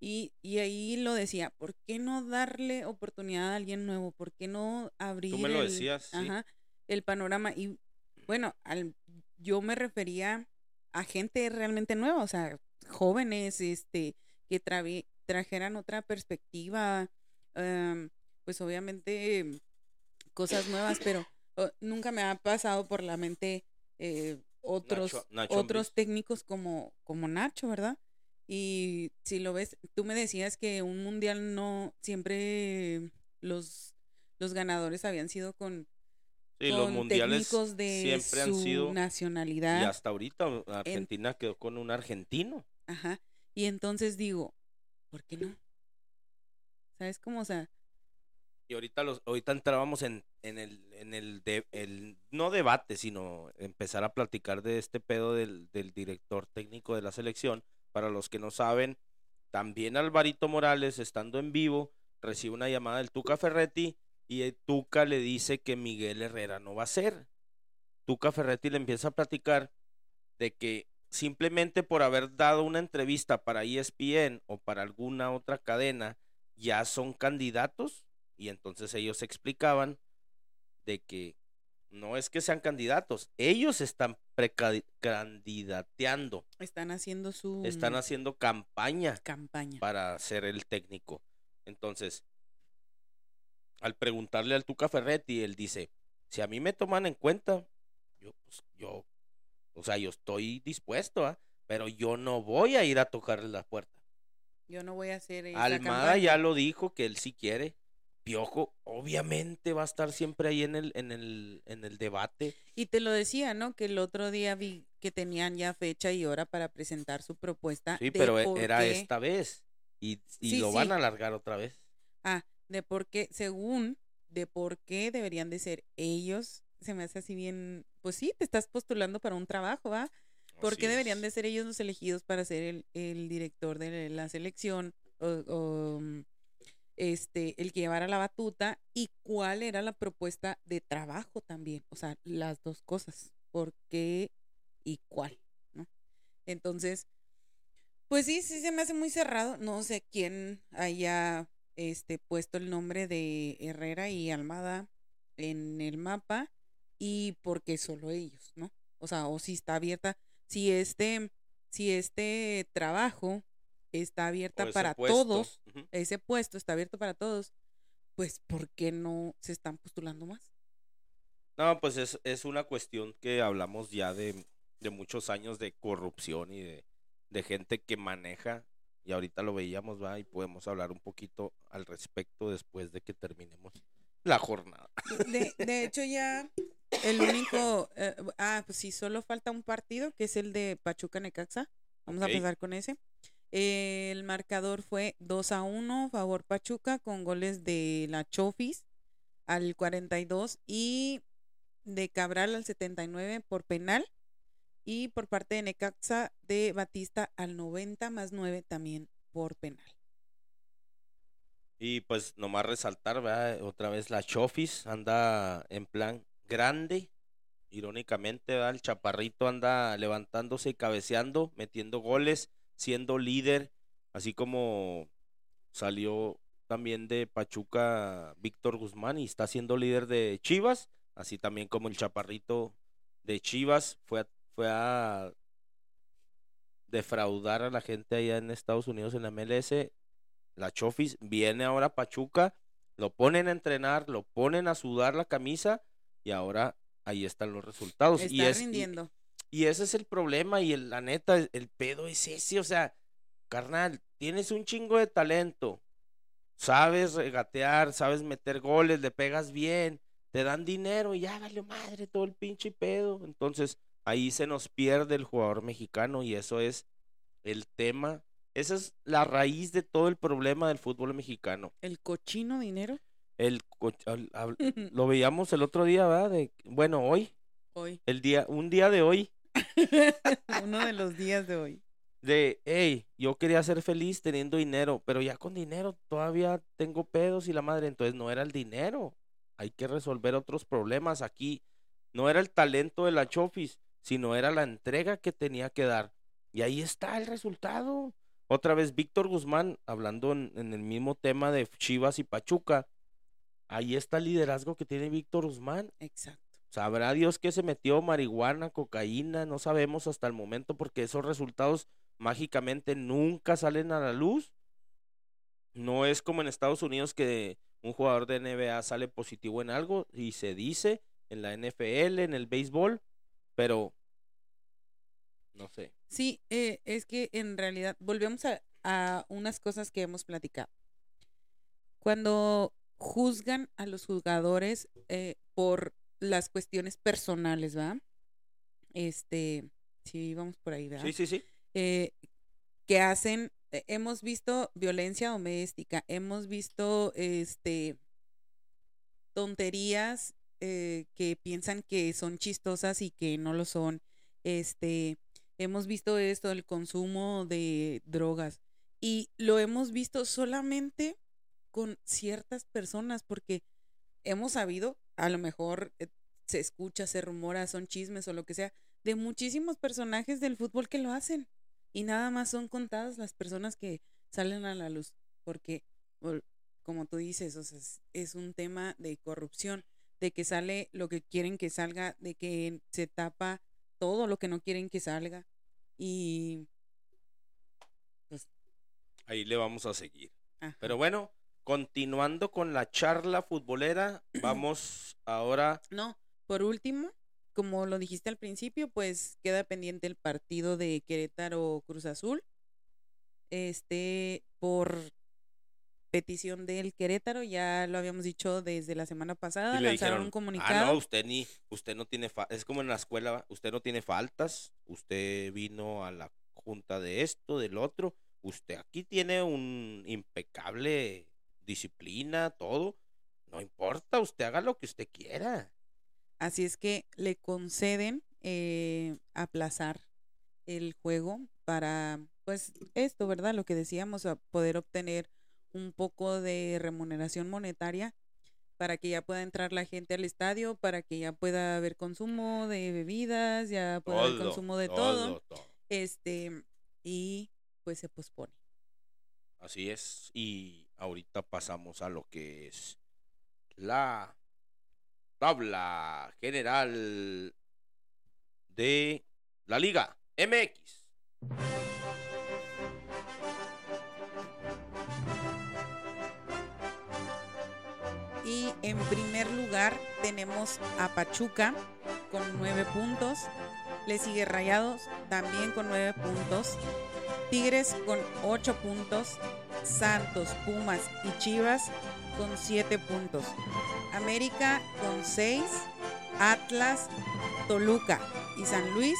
Y, y ahí lo decía, ¿por qué no darle oportunidad a alguien nuevo? ¿Por qué no abrir Tú me lo el- decías, sí. ajá, el panorama? Y bueno, al, yo me refería a gente realmente nueva, o sea, jóvenes, este, que travi- trajeran otra perspectiva, em, pues obviamente cosas nuevas, pero oh, nunca me ha pasado por la mente eh, otros, Nacho- Nacho otros técnicos como, como Nacho, ¿verdad? Y si lo ves, tú me decías que un mundial no siempre los, los ganadores habían sido con, Sí, los mundiales técnicos de siempre han su sido. nacionalidad. Y hasta ahorita Argentina quedó con un argentino. Ajá. Y entonces digo, ¿por qué no? ¿Sabes cómo? O sea, Y ahorita los, ahorita entrábamos en, en el, en el, de- el no debate, sino empezar a platicar de este pedo del, del director técnico de la selección. Para los que no saben, también Alvarito Morales, estando en vivo, recibe una llamada del Tuca Ferretti y el Tuca le dice que Miguel Herrera no va a ser. Tuca Ferretti le empieza a platicar de que simplemente por haber dado una entrevista para ESPN o para alguna otra cadena, ya son candidatos y entonces ellos explicaban de que no es que sean candidatos, ellos están precandidateando, están haciendo su están haciendo campaña campaña. para ser el técnico. Entonces, al preguntarle al Tuca Ferretti, él dice, si a mí me toman en cuenta, yo, pues, yo, o sea, yo estoy dispuesto, ¿ah? pero yo no voy a ir a tocarle la puerta. Yo no voy a hacer esa Almada campaña. ya lo dijo que él sí quiere. Piojo, obviamente va a estar siempre ahí en el, en el, en el debate. Y te lo decía, ¿no? Que el otro día vi que tenían ya fecha y hora para presentar su propuesta. Sí, pero e- era qué- esta vez. Y, y Sí, lo van a alargar otra vez. Ah, de por qué, según, de por qué deberían de ser ellos. Se me hace así bien. Pues sí, te estás postulando para un trabajo, ¿va? ¿Por Así qué deberían es. de ser ellos los elegidos para ser el, el director de la selección o, o, este el que llevara la batuta y cuál era la propuesta de trabajo también? O sea, las dos cosas. ¿Por qué y cuál? ¿no? Entonces, pues sí, sí se me hace muy cerrado. No sé quién haya este puesto el nombre de Herrera y Almada en el mapa y por qué solo ellos, ¿no? O sea, o si está abierta, si este, si este trabajo está abierta para puesto. todos, ese puesto está abierto para todos, pues ¿por qué no se están postulando más? No, pues es, es una cuestión que hablamos ya de, de muchos años de corrupción y de, de gente que maneja. Y ahorita lo veíamos, va, y podemos hablar un poquito al respecto después de que terminemos la jornada. De, de hecho, ya el único. eh, ah, pues sí, solo falta un partido que es el de Pachuca Necaxa. Vamos a empezar con ese. El marcador fue 2 a 1, favor Pachuca, con goles de la Chofis al 42 y de Cabral al 79 por penal. Y por parte de Necaxa de Batista al 90 más 9 también por penal. Y pues nomás resaltar. Otra vez la Chofis anda en plan grande. Irónicamente. El chaparrito anda levantándose y cabeceando, metiendo goles, siendo líder, así como salió también de Pachuca Víctor Guzmán y está siendo líder de Chivas, así también como el chaparrito de Chivas fue a, fue a defraudar a la gente allá en Estados Unidos en la MLS la Chofis viene ahora a Pachuca, lo ponen a entrenar, lo ponen a sudar la camisa y ahora ahí están los resultados. Está y, es, y- rindiendo. Y ese es el problema y el- la neta, el, el pedo es ese, o sea, carnal, tienes un chingo de talento, sabes regatear, sabes meter goles, le pegas bien, te dan dinero y ya vale madre todo el pinche pedo. Entonces ahí se nos pierde el jugador mexicano y eso es el tema. Esa es la raíz de todo el problema del fútbol mexicano. El cochino dinero. El, co- <laughs> lo veíamos el otro día, ¿verdad? De, bueno, hoy, Hoy. el día, un día de hoy, <laughs> Uno de los días de hoy. de, hey, yo quería ser feliz teniendo dinero, pero ya con dinero todavía tengo pedos y la madre, entonces no era el dinero. Hay que resolver otros problemas aquí. No era el talento de la Chofis, sino era la entrega que tenía que dar. Y ahí está el resultado. Otra vez, Víctor Guzmán, hablando en, en el mismo tema de Chivas y Pachuca, ahí está el liderazgo que tiene Víctor Guzmán. Exacto. Sabrá Dios que se metió marihuana, cocaína, no sabemos hasta el momento porque esos resultados mágicamente nunca salen a la luz. No es como en Estados Unidos que un jugador de NBA sale positivo en algo y se dice en la NFL, en el béisbol, pero no sé. Sí, eh, es que en realidad volvemos a, unas cosas que hemos platicado. Cuando juzgan a los jugadores eh, por las cuestiones personales, ¿va? Este, sí, vamos por ahí, ¿verdad? Sí, sí, sí. eh, que hacen, eh, hemos visto violencia doméstica, hemos visto este tonterías eh, que piensan que son chistosas y que no lo son. Este, hemos visto esto, el consumo de drogas, y lo hemos visto solamente con ciertas personas, porque hemos sabido, a lo mejor eh, se escucha, se rumora, son chismes o lo que sea, de muchísimos personajes del fútbol que lo hacen. Y nada más son contadas las personas que salen a la luz, porque, como tú dices, o sea, es, es un tema de corrupción, de que sale lo que quieren que salga, de que se tapa todo lo que no quieren que salga. Y Ahí le vamos a seguir. ajá. Pero bueno, continuando con la charla futbolera, <clears throat> vamos ahora. No, por último, como lo dijiste al principio, pues queda pendiente el partido de Querétaro Cruz Azul. Este, por petición del Querétaro, ya lo habíamos dicho desde la semana pasada, y le lanzaron dijeron, un comunicado. Ah, no, usted ni, usted no tiene, fa- es como en la escuela, usted no tiene faltas, usted vino a la junta de esto, del otro, usted aquí tiene un impecable disciplina, todo, no importa, usted haga lo que usted quiera. Así es que le conceden eh, aplazar el juego para, pues, esto, ¿verdad? Lo que decíamos, a poder obtener un poco de remuneración monetaria para que ya pueda entrar la gente al estadio, para que ya pueda haber consumo de bebidas, ya pueda haber Todo, consumo de todo. todo, todo. Este, y pues se pospone. Así es. Y ahorita pasamos a lo que es la tabla general de la Liga MX. Y en primer lugar tenemos a Pachuca con nueve puntos. Le sigue Rayados también con nueve puntos. Tigres con ocho puntos. Santos, Pumas y Chivas con siete puntos. América con seis. Atlas, Toluca y San Luis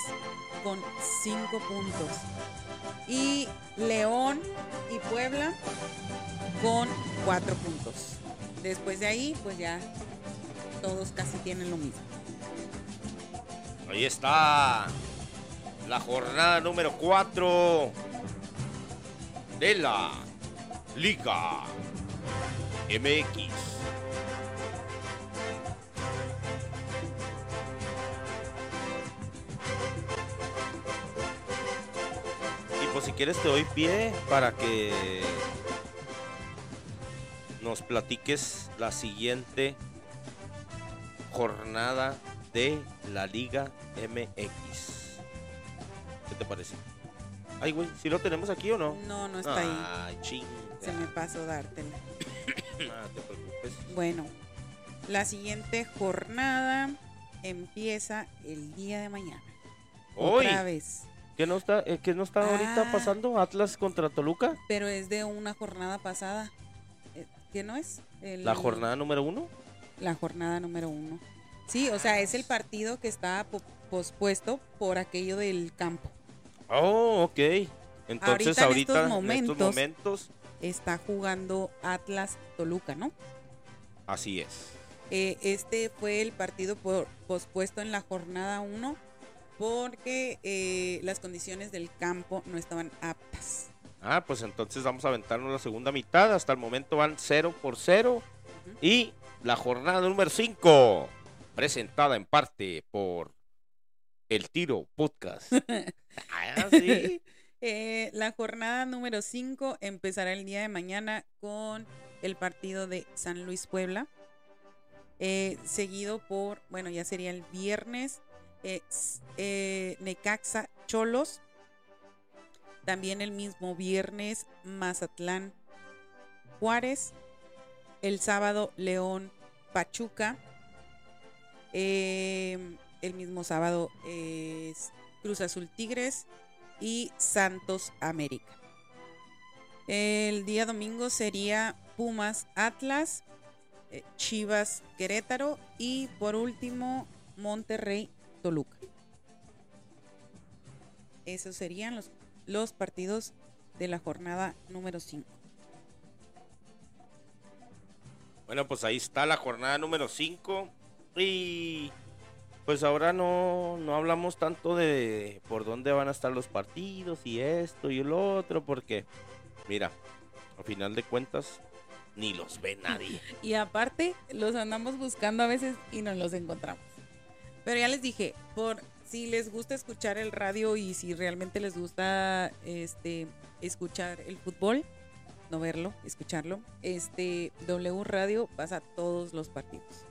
con cinco puntos. Y León y Puebla con cuatro puntos. Después de ahí, pues ya todos casi tienen lo mismo. Ahí está la jornada número 4 de la Liga MX. Y pues si quieres te doy pie para que nos platiques la siguiente jornada de la Liga MX. ¿Qué te parece? Ay, güey, ¿sí lo tenemos aquí o no? No, no está ahí. Chinga. Se me pasó dártela. No <coughs> te preocupes. Bueno, la siguiente jornada empieza el día de mañana. Hoy, Otra vez. ¿qué no está, eh, qué no está ahorita Ah. pasando? Atlas contra Toluca. Pero es de una jornada pasada. Eh, ¿Qué no es? El- La jornada número uno. La jornada número uno. Sí, o sea, es el partido que está po- pospuesto por aquello del campo. Oh, ok. Entonces Ahorita en estos en estos momentos- Está jugando Atlas Toluca, ¿no? así es. Eh, este fue el partido por, pospuesto en la jornada 1 porque eh, las condiciones del campo no estaban aptas. Ah, pues entonces vamos a aventarnos la segunda mitad. Hasta el momento van 0 por 0. Y la jornada número 5, presentada en parte por El Tiro Podcast. <laughs> ah, sí. <laughs> Eh, la jornada número 5 empezará el día de mañana con el partido de San Luis Puebla. Eh, seguido por, bueno, ya sería el viernes, eh, Necaxa Cholos. También el mismo viernes, Mazatlán Juárez. El sábado, León Pachuca. Eh, el mismo sábado es Cruz Azul Tigres y Santos América. El día domingo sería Pumas Atlas, eh, Chivas Querétaro y por último Monterrey Toluca. Esos serían los, los partidos de la jornada número 5. Bueno, pues ahí está la jornada número 5. Y pues ahora no, no hablamos tanto de por dónde van a estar los partidos y esto y el otro, porque mira, al final de cuentas, ni los ve nadie. <laughs> Y aparte, los andamos buscando a veces y no los encontramos. Pero ya les dije, por si les gusta escuchar el radio y si realmente les gusta este escuchar el fútbol, no verlo, escucharlo, este W Radio pasa todos los partidos.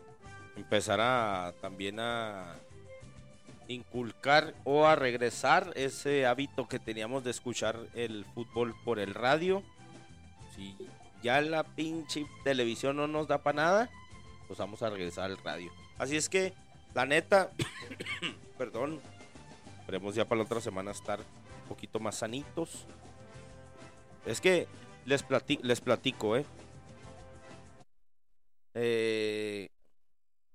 Empezar a también a inculcar o a regresar ese hábito que teníamos de escuchar el fútbol por el radio. Si ya la pinche televisión no nos da para nada, pues vamos a regresar al radio. Así es que, la neta, <coughs> perdón, esperemos ya para la otra semana estar un poquito más sanitos. Es que les, plati- les platico, ¿eh? Eh,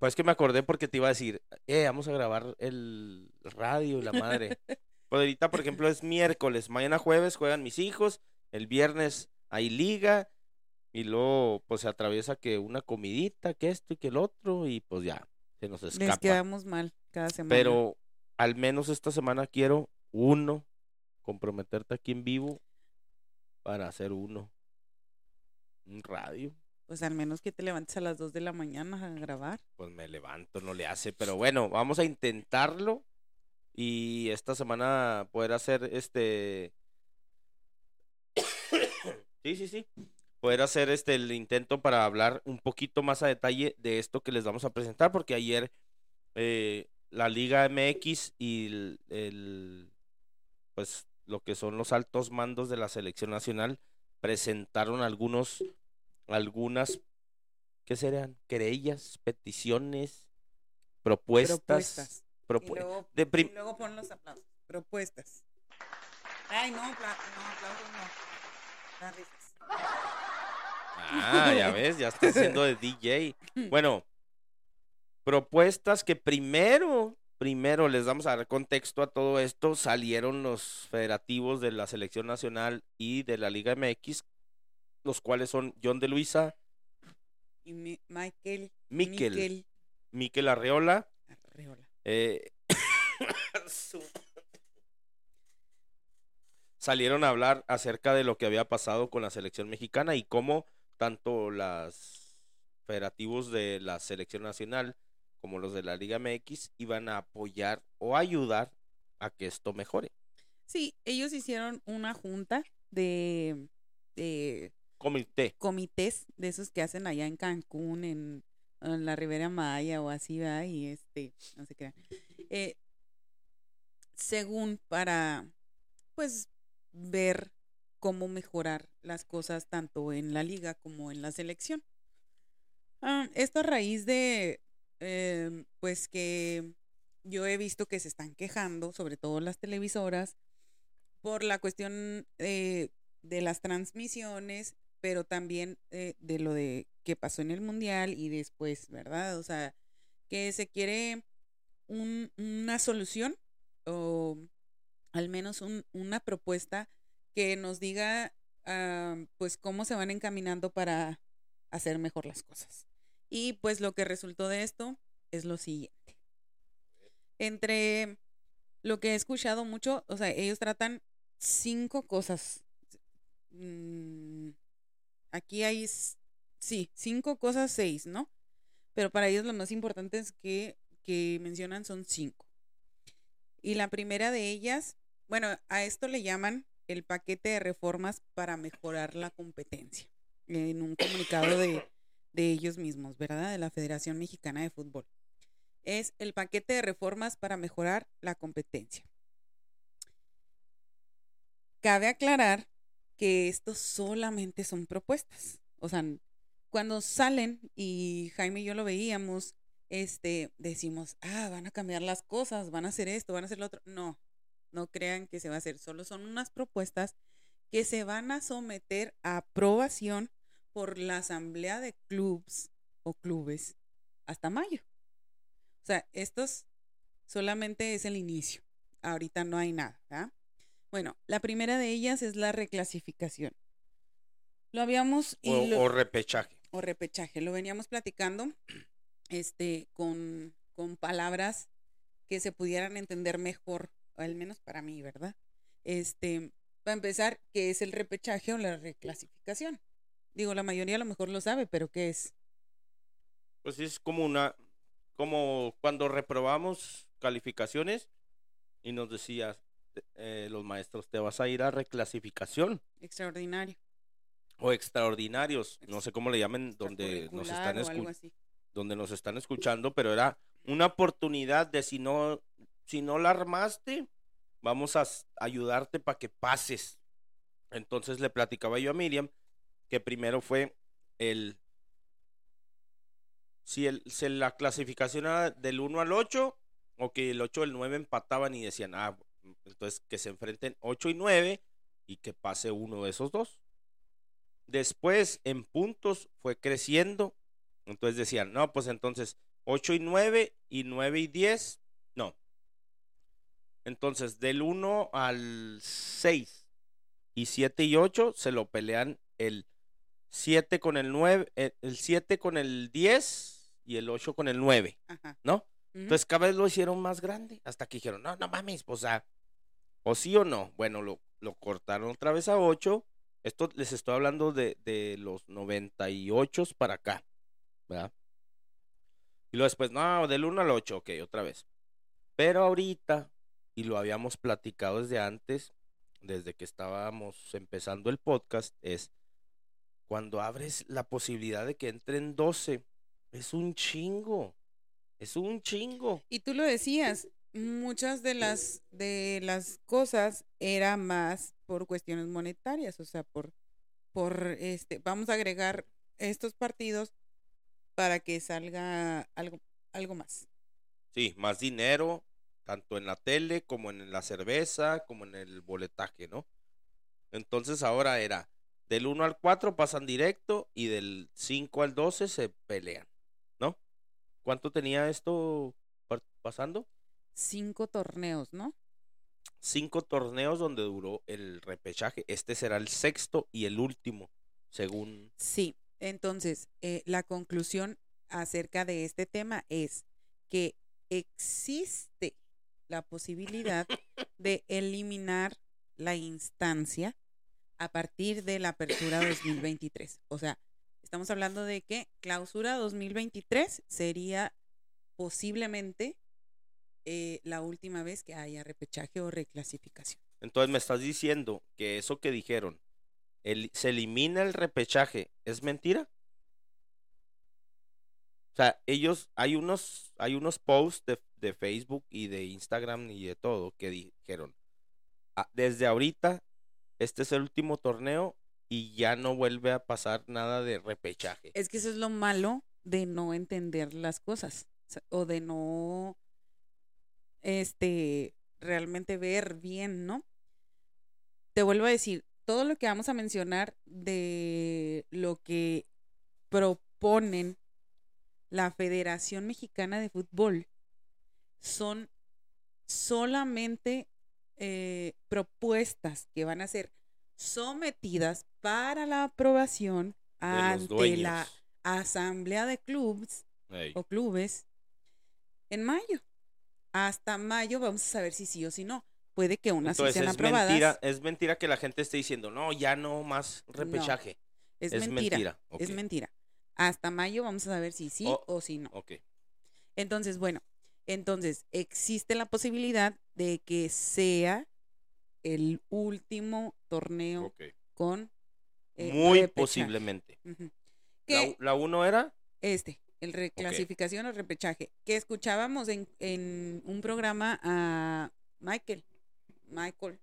pues que me acordé porque te iba a decir, eh, vamos a grabar el radio y la madre. <laughs> Pues ahorita, por ejemplo, es miércoles, mañana jueves juegan mis hijos, el viernes hay liga y luego pues se atraviesa que una comidita, que esto y que el otro y pues ya, se nos Les escapa. quedamos mal cada semana. Pero al menos esta semana quiero uno, comprometerte aquí en vivo para hacer uno. Un radio. Pues al menos que te levantes a las 2 de la mañana a grabar. pues me levanto, no le hace. Pero bueno, vamos a intentarlo. Y esta semana poder hacer este. <coughs> sí, sí, sí. Poder hacer este el intento para hablar un poquito más a detalle de esto que les vamos a presentar. Porque ayer eh, la Liga MX y el, el- pues lo que son los altos mandos de la selección nacional presentaron algunos algunas ¿qué serán? querellas, peticiones, propuestas, Propuestas. propu- y, luego, de prim- y luego pon los aplausos. Propuestas. Ay, no, no, aplausos no. Las risas. Ah, ya ves, ya está haciendo de DJ. <laughs> Bueno, propuestas que primero, primero les vamos a dar contexto a todo esto. Salieron los federativos de la selección nacional y de la Liga MX, los cuales son John de Luisa, Y mi- Michael. Miquel, Miquel Miquel Arreola, Arreola. eh, <coughs> salieron a hablar acerca de lo que había pasado con la selección mexicana y cómo tanto los federativos de la selección nacional como los de la Liga MX iban a apoyar o ayudar a que esto mejore. Sí, ellos hicieron una junta de, de Comité. comités de esos que hacen allá en Cancún, en, la Ribera Maya o así, ¿verdad? Y este, no sé qué. Eh, según para, pues, ver cómo mejorar las cosas tanto en la liga como en la selección. Ah, esto a raíz de, em, pues, que yo he visto que se están quejando, sobre todo las televisoras, por la cuestión eh, de las transmisiones, pero también eh, de lo de que pasó en el mundial y después, ¿verdad? O sea, que se quiere un- una solución o al menos un- una propuesta que nos diga, ah, pues, cómo se van encaminando para hacer mejor las cosas. Y pues lo que resultó de esto es lo siguiente. Entre lo que he escuchado mucho, o sea, ellos tratan cinco cosas. Mm, aquí hay, sí, cinco cosas, seis, ¿no? Pero para ellos lo más importante es que, que mencionan son cinco. Y la primera de ellas, bueno, a esto le llaman el paquete de reformas para mejorar la competencia, en un comunicado de, de ellos mismos, ¿verdad? De la Federación Mexicana de Fútbol. Es el paquete de reformas para mejorar la competencia. Cabe aclarar que estos solamente son propuestas. O sea, cuando salen y Jaime y yo lo veíamos, este, decimos, ah, van a cambiar las cosas, van a hacer esto, van a hacer lo otro. No, no crean que se va a hacer. Solo son unas propuestas que se van a someter a aprobación por la asamblea de clubs o clubes hasta mayo. O sea, estos solamente es el inicio. Ahorita no hay nada. ¿verdad? Bueno, la primera de ellas es la reclasificación. Lo habíamos y O, lo- o repechaje. o repechaje. Lo veníamos platicando este, con, con palabras que se pudieran entender mejor, al menos para mí, ¿verdad? Este, para empezar, ¿qué es el repechaje o la reclasificación? Digo, la mayoría a lo mejor lo sabe, pero ¿qué es? Pues es como una, como cuando reprobamos calificaciones y nos decías eh, los maestros, te vas a ir a reclasificación Extraordinario. o extraordinarios, no sé cómo le llamen donde nos están o donde nos están escuchando, pero era una oportunidad de si no, si no la armaste, vamos a ayudarte para que pases. Entonces le platicaba yo a Miriam que primero fue el si el, si la clasificación era del 1 al 8 o que el 8 y el 9 empataban y decían, ah, entonces que se enfrenten 8 y 9 y que pase uno de esos dos. Después en puntos fue creciendo entonces decían, no, pues entonces 8 y 9 y 9 y 10, no. Entonces del 1 al 6 y 7 y 8 se lo pelean el 7 con el 9, el el 7 con el 10 y el 8 con el 9, Ajá. ¿no? Ujú. Entonces cada vez lo hicieron más grande hasta que dijeron, no, no mames, pues, o sea, o sí o no. Bueno, lo, lo cortaron otra vez a 8. Esto les estoy hablando de, de los 98 para acá, ¿verdad? Y luego después, no, del 1 al 8, ok, otra vez. Pero ahorita, y lo habíamos platicado desde antes, desde que estábamos empezando el podcast, es cuando abres la posibilidad de que entren 12, es un chingo. Es un chingo. Y tú lo decías, muchas de las de las cosas era más por cuestiones monetarias, o sea, por por este vamos a agregar estos partidos para que salga algo algo más. Sí, más dinero, tanto en la tele como en la cerveza, como en el boletaje, ¿no? Entonces ahora era, del 1 al 4 pasan directo y del 5 al 12 se pelean, ¿no? ¿Cuánto tenía esto pasando? Cinco torneos, ¿no? Cinco torneos donde duró el repechaje. Este será el sexto y el último, según... Sí, entonces eh, la conclusión acerca de este tema es que existe la posibilidad <laughs> de eliminar la instancia a partir de la apertura 2023. O sea, estamos hablando de que clausura 2023 sería posiblemente eh, la última vez que haya repechaje o reclasificación. Entonces me estás diciendo que eso que dijeron, el, se elimina el repechaje, ¿es mentira? O sea, ellos, hay unos, hay unos posts de, de Facebook y de Instagram y de todo que dijeron, "Ah, desde ahorita, este es el último torneo y ya no vuelve a pasar nada de repechaje. Es que eso es lo malo de no entender las cosas o de no este realmente ver bien, ¿no? Te vuelvo a decir, todo lo que vamos a mencionar de lo que proponen la Federación Mexicana de Fútbol son solamente eh, propuestas que van a ser sometidas para la aprobación ante la asamblea de clubes Ey. o clubes en mayo. Hasta mayo vamos a saber si sí o si no. Puede que unas sí Entonces sean es aprobadas. mentira, es mentira que la gente esté diciendo, no, ya no más repechaje. Es, es mentira. mentira, Es mentira. Hasta mayo vamos a saber si sí O- o si no. Ok. Entonces, bueno, entonces existe la posibilidad de que sea el último torneo con eh, Muy repechaje. posiblemente. La, la uno era este, el reclasificación o repechaje, que escuchábamos en, en un programa a Michael, Michael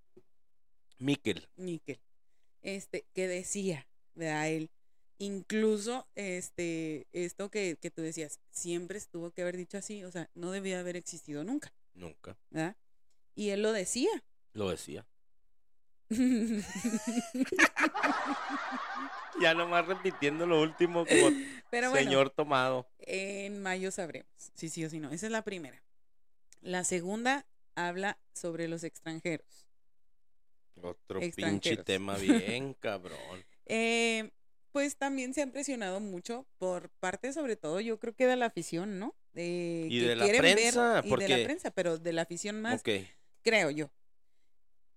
Miquel. Nickel, este, que decía, ¿verdad? Él, incluso, este, esto que, que tú decías, siempre estuvo que haber dicho así, o sea, no debía haber existido nunca, Nunca. ¿verdad? Y él lo decía. Lo decía. Ya nomás repitiendo lo último como Pero bueno, señor tomado. en mayo sabremos si sí o si no. Esa es la primera. La segunda habla sobre los extranjeros. Otro pinche tema bien <laughs> cabrón. Eh, pues también se han presionado mucho por parte, sobre todo, yo creo que de la afición, ¿no? De Y que de la ver- prensa, y de la prensa, pero de la afición más, creo yo.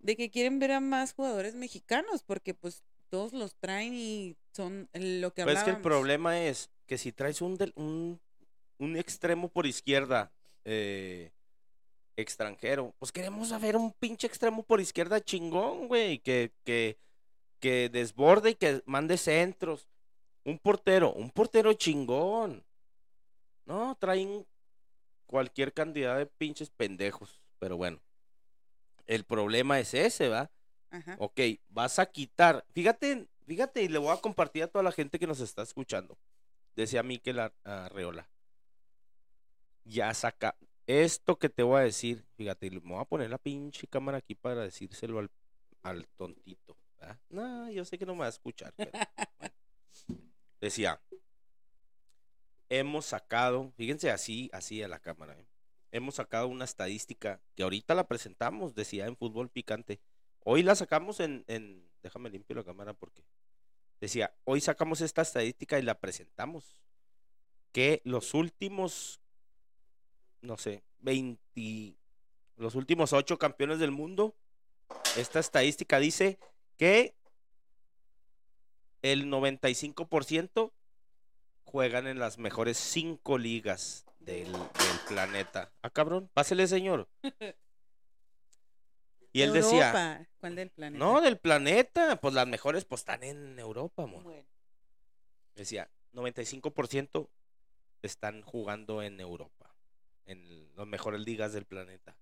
De que quieren ver a más jugadores mexicanos, porque pues todos los traen y son lo que Pues es que el hablábamos. problema es que si traes un, del- un, un extremo por izquierda eh, extranjero, pues queremos ver un pinche extremo por izquierda chingón, güey, que, que, que desborde y que mande centros. Un portero, un portero chingón. No, traen cualquier cantidad de pinches pendejos, pero bueno. El problema es ese, ¿va? Ajá. Ok, vas a quitar. Fíjate, fíjate, y le voy a compartir a toda la gente que nos está escuchando. Decía Miquel Ar- Arreola. Ya saca. Esto que te voy a decir, fíjate, me voy a poner la pinche cámara aquí para decírselo al, al tontito. ¿verdad? No, yo sé que no me va a escuchar. pero bueno. Decía, hemos sacado, fíjense así, así a la cámara. ¿eh? Hemos sacado una estadística que ahorita la presentamos, decía en Fútbol Picante. Hoy la sacamos en, déjame limpio la cámara porque decía, hoy sacamos esta estadística y la presentamos. Que los últimos, no sé, 20, los últimos ocho campeones del mundo, esta estadística dice que el 95% juegan en las mejores cinco ligas del, del planeta. Ah, cabrón, pásele, señor. Y él decía, ¿Cuál del planeta? no, del planeta. Pues las mejores pues están en Europa, amor. Bueno, Decía, 95% están jugando en Europa. En las mejores ligas del planeta.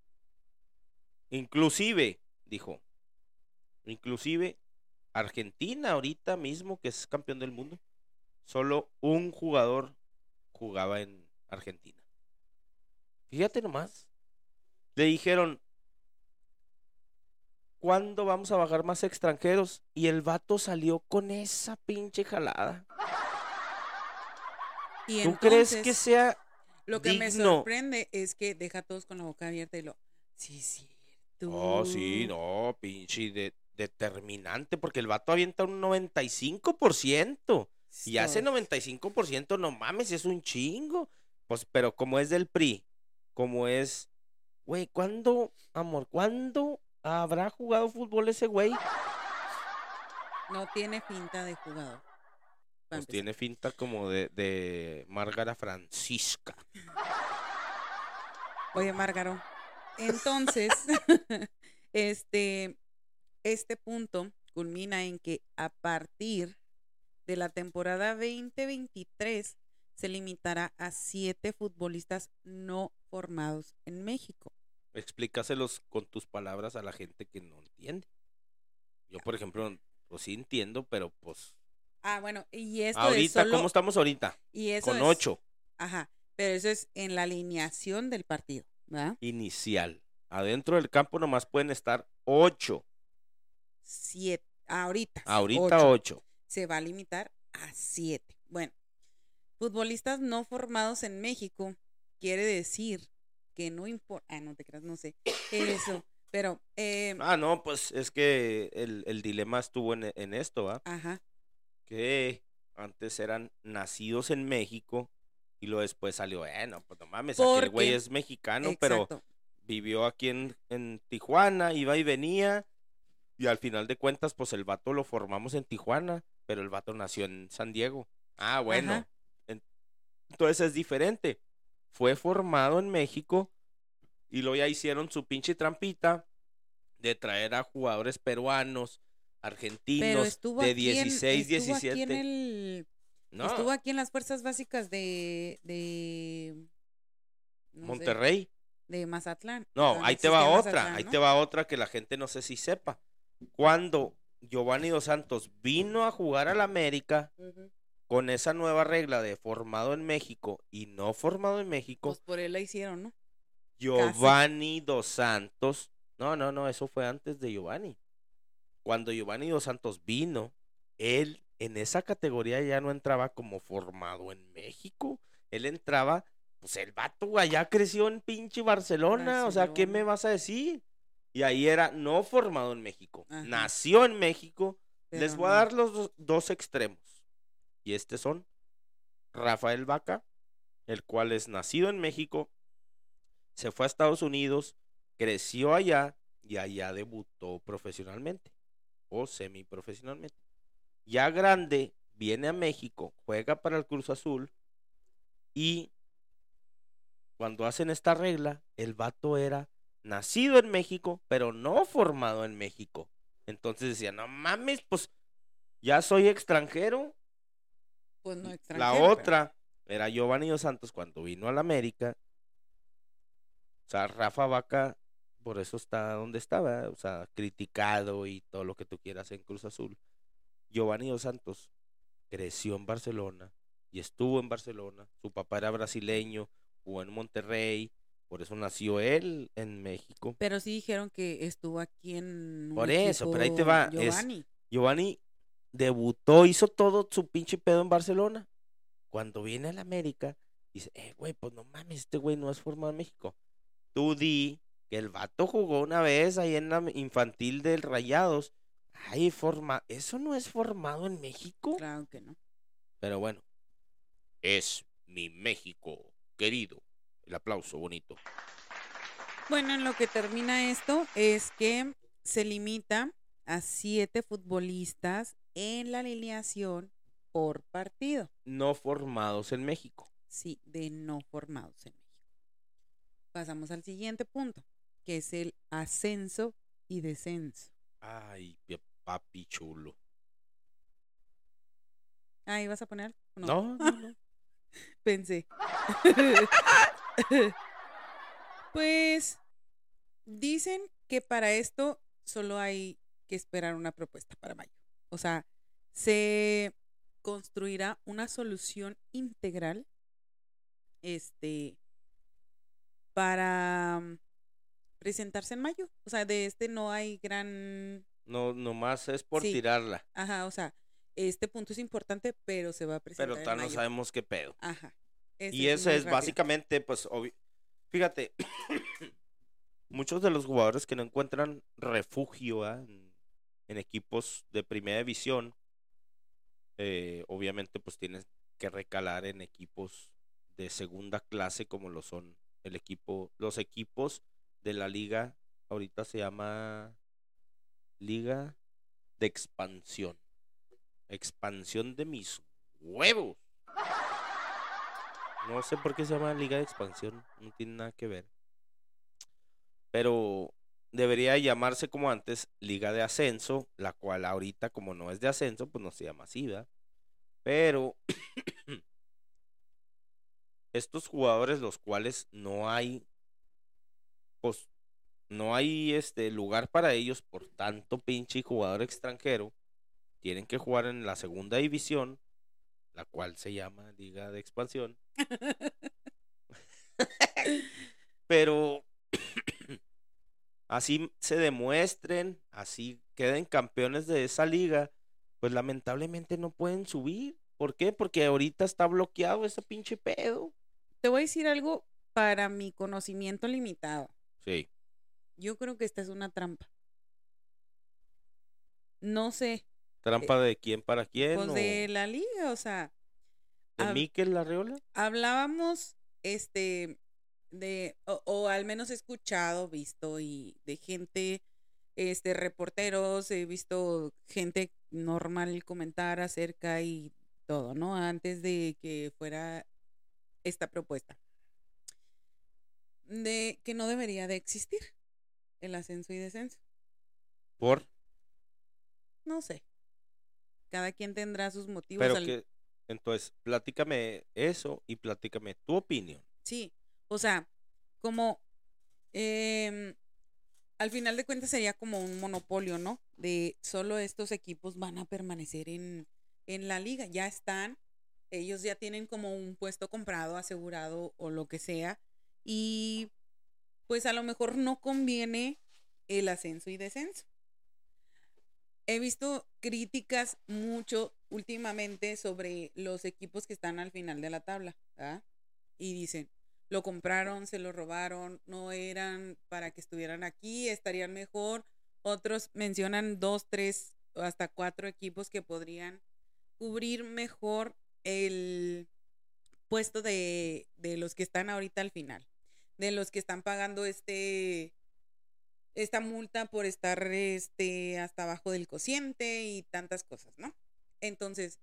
Inclusive, dijo, inclusive Argentina ahorita mismo, que es campeón del mundo, solo un jugador jugaba en Argentina. Fíjate nomás. Le dijeron, ¿cuándo vamos a bajar más extranjeros? Y el vato salió con esa pinche jalada. y ¿Tú crees que sea Lo que me sorprende es que deja a todos con la boca abierta y lo. Sí, sí. Oh, sí, no, pinche de- determinante, porque el vato avienta un 95%. Y hace 95%, no mames, es un chingo. Pues, pero como es del PRI, como es, güey, ¿cuándo, amor, cuándo habrá jugado fútbol ese güey? No tiene finta de jugador. Pues empezar. tiene finta como de, de Márgara Francisca. Oye, Márgaro. Entonces, <laughs> este, este punto culmina en que a partir de la temporada 2023 se limitará a siete futbolistas no formados en México. Explícaselos con tus palabras a la gente que no entiende. Yo, por ejemplo, pues sí entiendo, pero pues Ah, bueno, y esto ahorita, es solo, ¿cómo estamos ahorita? y eso Con es- ocho. Ajá, pero eso es en la alineación del partido, ¿verdad? inicial. Adentro del campo nomás pueden estar ocho. Siete, ahorita. Ahorita ocho. ocho. se va a limitar a siete. Bueno, futbolistas no formados en México quiere decir que no importa, ah, no te creas, no sé, eso, pero, eh, Ah, no, pues es que el, el dilema estuvo en, en esto, ¿ah? ajá, Que antes eran nacidos en México y luego después salió, bueno, pues no mames, aquel güey Porque- es mexicano, pero, vivió aquí en, en Tijuana, iba y venía. Y al final de cuentas, pues el vato lo formamos en Tijuana, pero el vato nació en San Diego. Ah, bueno. Ajá. En- Entonces es diferente. Fue formado en México y luego ya hicieron su pinche trampita de traer a jugadores peruanos, argentinos, de aquí en- 16, estuvo 17. Aquí en el, no, Estuvo aquí en las fuerzas básicas de, de no sé, Monterrey. de Mazatlán. No, ahí te va otra, Mazatlán, ahí te va otra que la gente no sé si sepa. Cuando Giovanni Dos Santos vino a jugar al América. Con esa nueva regla de formado en México y no formado en México, Pues por él la hicieron, ¿no? Giovanni Dos Santos, no, no, no, eso fue antes de Giovanni. Cuando Giovanni Dos Santos vino, él en esa categoría ya no entraba como formado en México, él entraba, pues el vato allá creció en pinche Barcelona, o sea, ¿qué me vas a decir? Y ahí era no formado en México, Ajá. nació en México. Les voy a dar los dos, dos extremos. Y este son Rafael Vaca, el cual es nacido en México, se fue a Estados Unidos, creció allá y allá debutó profesionalmente o semiprofesionalmente. Ya grande, viene a México, juega para el Cruz Azul y cuando hacen esta regla, el vato era nacido en México, pero no formado en México. Entonces decía, no mames, pues ya soy extranjero. Pues no La pero- otra era Giovanni Dos Santos cuando vino a la América. O sea, Rafa Vaca, por eso está donde estaba, o sea, criticado y todo lo que tú quieras en Cruz Azul. Giovanni Dos Santos creció en Barcelona y estuvo en Barcelona. Su papá era brasileño, jugó en Monterrey, por eso nació él en México. Pero sí dijeron que estuvo aquí en. Por eso, pero ahí te va, es- Giovanni. Debutó, hizo todo su pinche pedo en Barcelona. Cuando viene a la América, dice, eh, güey, pues no mames, este güey no es formado en México. Tú di que el vato jugó una vez ahí en la infantil del Rayados. Ay, forma, eso no es formado en México. Claro que no. Pero bueno, es mi México, querido. El aplauso bonito. Bueno, en lo que termina esto es que se limita a siete futbolistas en la alineación por partido. No formados en México. Sí, de no formados en México. Pasamos al siguiente punto, que es el ascenso y descenso. Ay, pi- papi chulo. Ah, ¿ibas a poner? no. <laughs> Pensé. <laughs> pues dicen que para esto solo hay que esperar una propuesta para mayo. O sea, se construirá una solución integral este para mm, presentarse en mayo. O sea, de este no hay gran No, nomás es por Sí. tirarla. ajá, o sea, este punto es importante, pero se va a presentar Pero todavía no sabemos qué pedo. Ajá. Y Ese eso es rápido. básicamente, pues, obvi- fíjate, <coughs> muchos de los jugadores que no encuentran refugio ¿ah? En, equipos de primera división, eh, obviamente, pues tienes que recalar en equipos de segunda clase como lo son el equipo, los equipos de la liga, ahorita se llama Liga de Expansión. Expansión de mis huevos. No sé por qué se llama Liga de Expansión, no tiene nada que ver. Pero debería llamarse como antes Liga de Ascenso, la cual ahorita como no es de ascenso, pues no se llama así, ¿verdad? Pero <clears throat> estos jugadores los cuales no hay pues no hay este lugar para ellos por tanto pinche jugador extranjero, tienen que jugar en la segunda división, la cual se llama Liga de Expansión. <laughs> <laughs> Pero <clears throat> así se demuestren, así queden campeones de esa liga, pues lamentablemente no pueden subir. ¿Por qué? Porque ahorita está bloqueado ese pinche pedo. Te voy a decir algo para mi conocimiento limitado. Sí. Yo creo que esta es una trampa. No sé, ¿Trampa de quién para quién? pues o de la liga, o sea, de Mikel Larreola? hablábamos, este, de, o, o al menos he escuchado, visto y de gente, este, reporteros, he visto gente normal comentar acerca y todo, ¿no? Antes de que fuera esta propuesta. De que no debería de existir el ascenso y descenso. Por, No sé. Cada quien tendrá sus motivos. pero al- que, entonces, platícame eso y platícame tu opinión. Sí, o sea, como em, al final de cuentas sería como un monopolio, ¿no? De solo estos equipos van a permanecer en, en la liga, ya están, ellos ya tienen como un puesto comprado, asegurado o lo que sea, y pues a lo mejor no conviene el ascenso y descenso. He visto críticas mucho últimamente sobre los equipos que están al final de la tabla, ¿verdad? Y dicen, lo compraron, se lo robaron, no eran para que estuvieran aquí, estarían mejor. Otros mencionan dos, tres, hasta cuatro equipos que podrían cubrir mejor el puesto de, de los que están ahorita al final, de los que están pagando este esta multa por estar este hasta abajo del cociente y tantas cosas, ¿no? Entonces,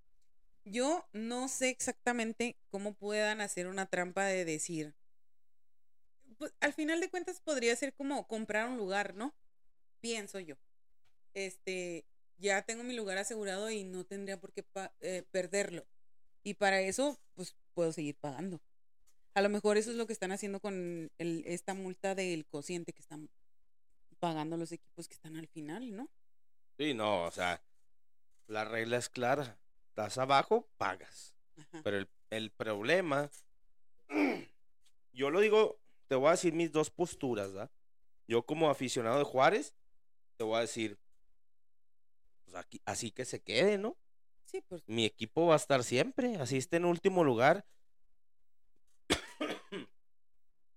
yo no sé exactamente cómo puedan hacer una trampa de decir. Pues al final de cuentas podría ser como comprar un lugar, ¿no? Pienso yo. Este, ya tengo mi lugar asegurado y no tendría por qué pa- eh, perderlo. Y para eso, pues puedo seguir pagando. A lo mejor eso es lo que están haciendo con el, esta multa del cociente que están pagando los equipos que están al final, ¿no? Sí, no, o sea, la regla es clara. Estás abajo, pagas. Ajá. Pero el, el problema, <clears throat> yo lo digo, te voy a decir mis dos posturas, ¿verdad? Yo como aficionado de Juárez, te voy a decir, pues aquí, así que se quede, ¿no? Sí, pues Mi equipo va a estar siempre, así esté en último lugar. <coughs>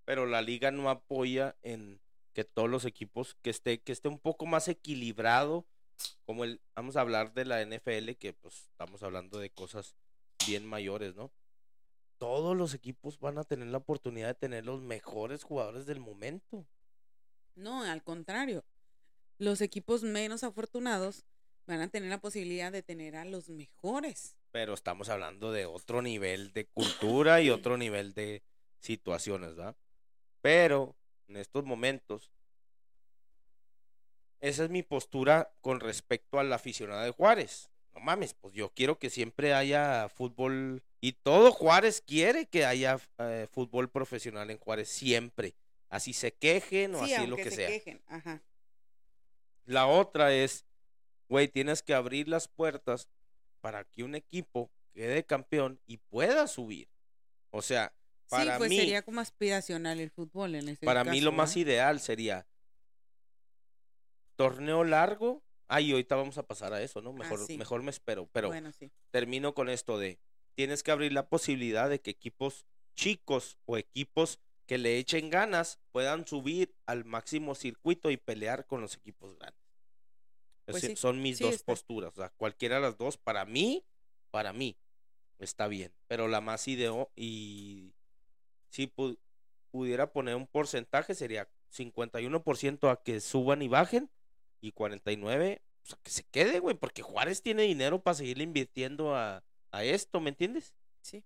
Pero la liga no apoya en que todos los equipos que esté que esté un poco más equilibrado, como el vamos a hablar de la NFL que pues estamos hablando de cosas bien mayores, ¿no? Todos los equipos van a tener la oportunidad de tener los mejores jugadores del momento. no, al contrario. Los equipos menos afortunados van a tener la posibilidad de tener a los mejores. pero estamos hablando de otro nivel de cultura y otro nivel de situaciones, ¿verdad? Pero en estos momentos, esa es mi postura con respecto al aficionado de Juárez. No mames, pues yo quiero que siempre haya fútbol y todo Juárez quiere que haya eh, fútbol profesional en Juárez siempre. Así se quejen o sí, así lo que se sea. quejen. Ajá. La otra es, güey, tienes que abrir las puertas para que un equipo quede campeón y pueda subir. O sea, para sí, pues mí, sería como aspiracional el fútbol en ese para mí lo más ideal sería torneo largo. Ay, ahorita vamos a pasar a eso, ¿no? Mejor, Ah, sí. mejor me espero. Pero Bueno, sí. termino con esto de, tienes que abrir la posibilidad de que equipos chicos o equipos que le echen ganas puedan subir al máximo circuito y pelear con los equipos grandes. Pues sí, Son mis dos está. posturas. O sea, cualquiera de las dos, para mí, para mí, está bien. Pero la más ideo y si pu- pudiera poner un porcentaje sería 51% a que suban y bajen y 49% pues, que se quede, güey, porque Juárez tiene dinero para seguir invirtiendo a, a esto, ¿me entiendes? Sí.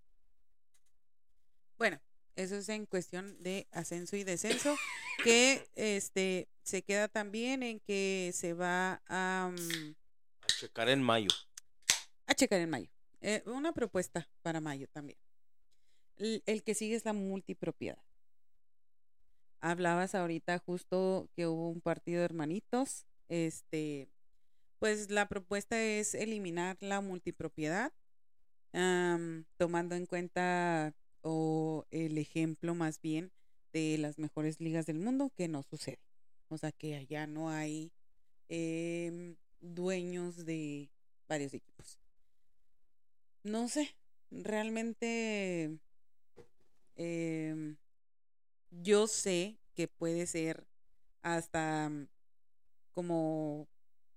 Bueno, eso es en cuestión de ascenso y descenso, que este se queda también en que se va a, mm, A checar en mayo. a checar en mayo. Eh, una propuesta para mayo también. El, el que sigue es la multipropiedad. Hablabas ahorita justo que hubo un partido de hermanitos. Este, pues la propuesta es eliminar la multipropiedad, tomando en cuenta o el ejemplo más bien de las mejores ligas del mundo que no sucede. O sea que allá no hay em, dueños de varios equipos. No sé, realmente em, yo sé que puede ser hasta como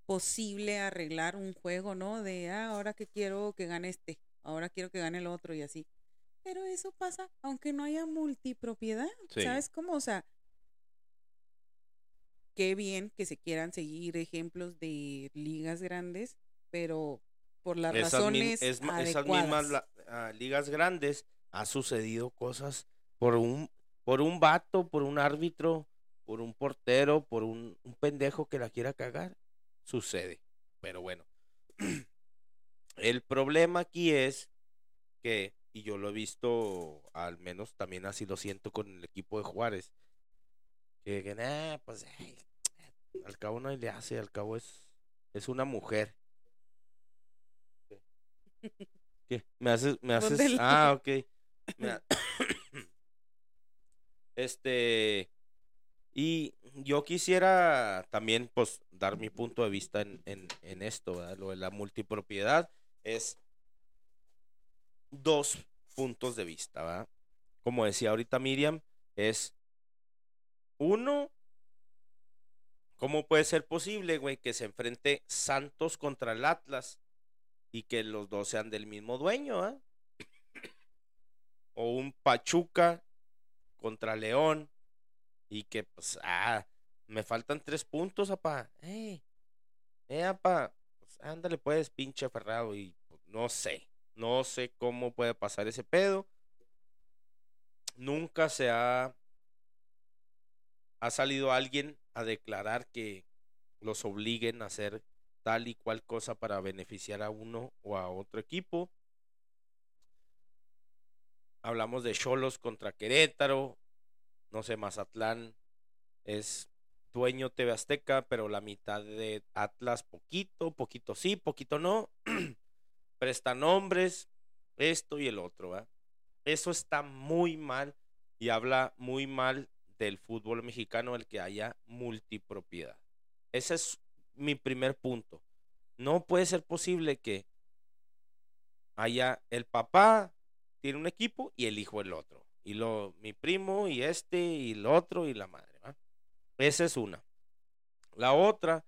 posible arreglar un juego, ¿no? De, ah, ahora que quiero que gane este, ahora quiero que gane el otro y así. Pero eso pasa aunque no haya multipropiedad. Sí. ¿Sabes cómo? O sea, qué bien que se quieran seguir ejemplos de ligas grandes, pero por las Esas, razones es- esas mismas la- ah, ligas grandes ha sucedido cosas por un, por un vato, por un árbitro, por un portero, por un, un pendejo que la quiera cagar. Sucede. Pero bueno. <clears throat> El problema aquí es que, y yo lo he visto, al menos también así lo siento con el equipo de Juárez, que, que nah, pues ay, <tsk> al cabo no le hace, al cabo es, es una mujer. ¿Qué? <laughs> Me haces, me haces, ah, <laughs> ok. Me ha- <clears throat> este, y yo quisiera también, pues, dar mi punto de vista en, en, en esto, ¿verdad? Lo de la multipropiedad es dos puntos de vista, ¿verdad? Como decía ahorita Miriam, es uno, ¿cómo puede ser posible, güey, que se enfrente Santos contra el Atlas y que los dos sean del mismo dueño, ¿ah? O un Pachuca contra León y que, pues, ah, me faltan tres puntos, apá. Eh, eh, apá, pues, ándale, pues, pinche aferrado y pues, no sé, no sé cómo puede pasar ese pedo. Nunca se ha ha salido alguien a declarar que los obliguen a hacer tal y cual cosa para beneficiar a uno o a otro equipo. Hablamos de Cholos contra Querétaro, no sé, Mazatlán es dueño TV Azteca, pero la mitad de Atlas poquito, poquito sí, poquito no. <clears throat> Presta nombres, esto y el otro. Eso está muy mal y habla muy mal del fútbol mexicano el que haya multipropiedad. Ese es mi primer punto. No puede ser posible que haya el papá tiene un equipo y el hijo el otro. Y lo, mi primo y este y el otro y la madre. Esa es una. La otra,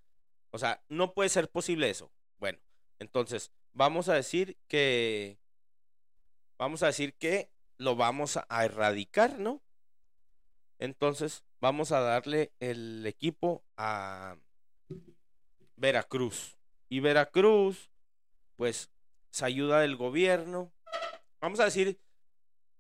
o sea, no puede ser posible eso. Bueno, entonces vamos a decir que vamos a decir que lo vamos a, a erradicar, ¿no? Entonces, vamos a darle el equipo a Veracruz. Y Veracruz, pues, se ayuda del gobierno. Vamos a decir,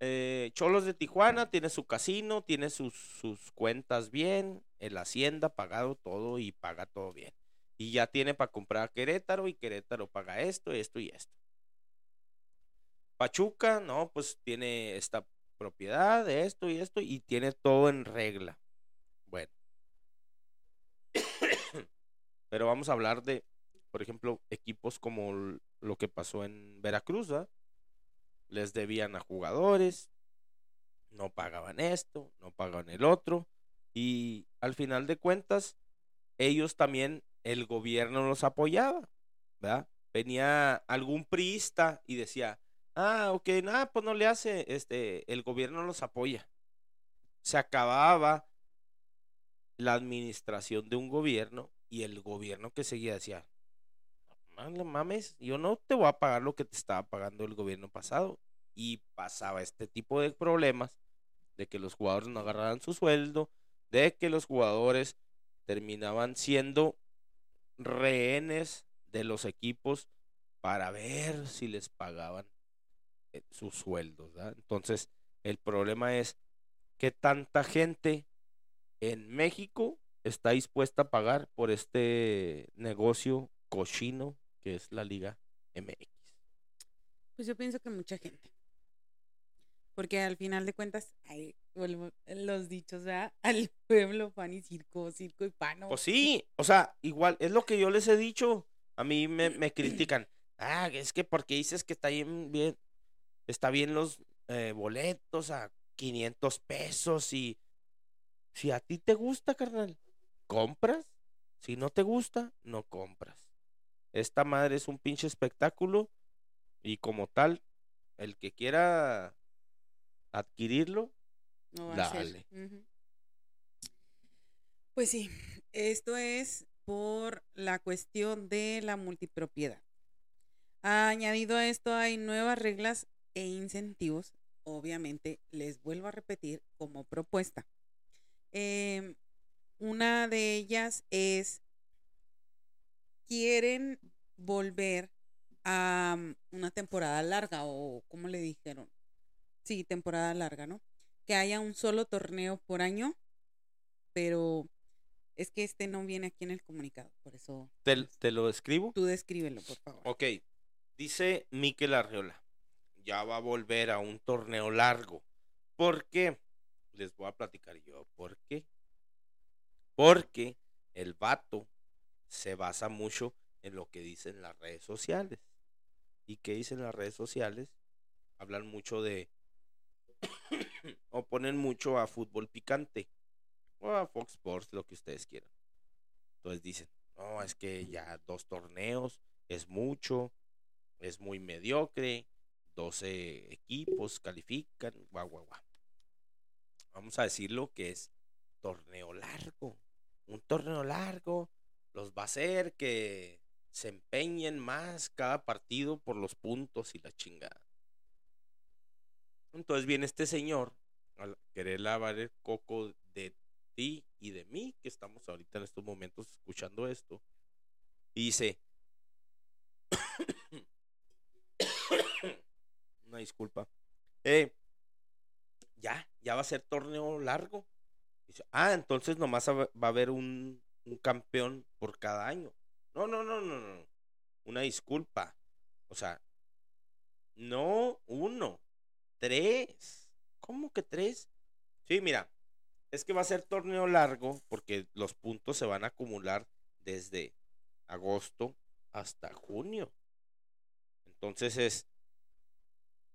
eh, Cholos de Tijuana tiene su casino, tiene sus, sus cuentas bien, el Hacienda pagado todo y paga todo bien. Y ya tiene para comprar Querétaro y Querétaro paga esto, esto y esto. Pachuca, no, pues tiene esta propiedad esto y esto y tiene todo en regla. Bueno. <coughs> Pero vamos a hablar de, por ejemplo, equipos como lo que pasó en Veracruz, ¿verdad? Les debían a jugadores, no pagaban esto, no pagaban el otro y al final de cuentas ellos también el gobierno los apoyaba, ¿verdad? Venía algún priista y decía, Ah, ok, nada, pues no le hace, este, el gobierno los apoya. Se acababa la administración de un gobierno y el gobierno que seguía decía, no no mames, yo no te voy a pagar lo que te estaba pagando el gobierno pasado. Y pasaba este tipo de problemas de que los jugadores no agarraran su sueldo, de que los jugadores terminaban siendo rehenes de los equipos para ver si les pagaban eh, sus sueldos. Entonces, el problema es que tanta gente en México está dispuesta a pagar por este negocio cochino que es la Liga MX. Pues yo pienso que mucha gente. Porque al final de cuentas, ay, vuelvo- los dichos, ¿verdad? <laughs> Al pueblo pan y circo, circo y pan. ¿no? Pues sí, o sea, igual, es lo que yo les he dicho. A mí me, me critican. <clears throat> Ah, es que porque dices que está bien, bien, está bien los eh, boletos a 500 pesos y si a ti te gusta, carnal, compras. Si no te gusta, no compras. Esta madre es un pinche espectáculo y como tal, el que quiera adquirirlo, No dale. Pues sí, esto es por la cuestión de la multipropiedad. Añadido a esto hay nuevas reglas e incentivos obviamente, les vuelvo a repetir como propuesta. Em, una de ellas es, quieren volver a mm, una temporada larga o, ¿cómo le dijeron? Sí, temporada larga, ¿no? Que haya un solo torneo por año, pero es que este no viene aquí en el comunicado, por eso. ¿Te, te lo escribo? Tú descríbelo, por favor. Ok, dice Miquel Arriola, ya va a volver a un torneo largo. ¿Por qué? Les voy a platicar yo por qué. Porque el vato se basa mucho en lo que dicen las redes sociales. ¿Y qué dicen las redes sociales? Hablan mucho de... <coughs> o ponen mucho a fútbol picante. O a Fox Sports, lo que ustedes quieran. Entonces dicen, no, es que ya dos torneos es mucho, es muy mediocre, 12 equipos califican, guau, guau, guau. Vamos a decirlo que es torneo largo. Un torneo largo los va a hacer que se empeñen más cada partido por los puntos y la chingada. Entonces viene este señor a querer lavar el coco de ti y de mí, que estamos ahorita en estos momentos escuchando esto, y dice, <coughs> una disculpa, eh, ya, ya va a ser torneo largo. Dice, ah, entonces nomás va a haber un, un campeón por cada año. No, no, no, no, no. Una disculpa. O sea, no uno, tres. ¿Cómo que tres? Sí, mira, es que va a ser torneo largo porque los puntos se van a acumular desde agosto hasta junio. Entonces es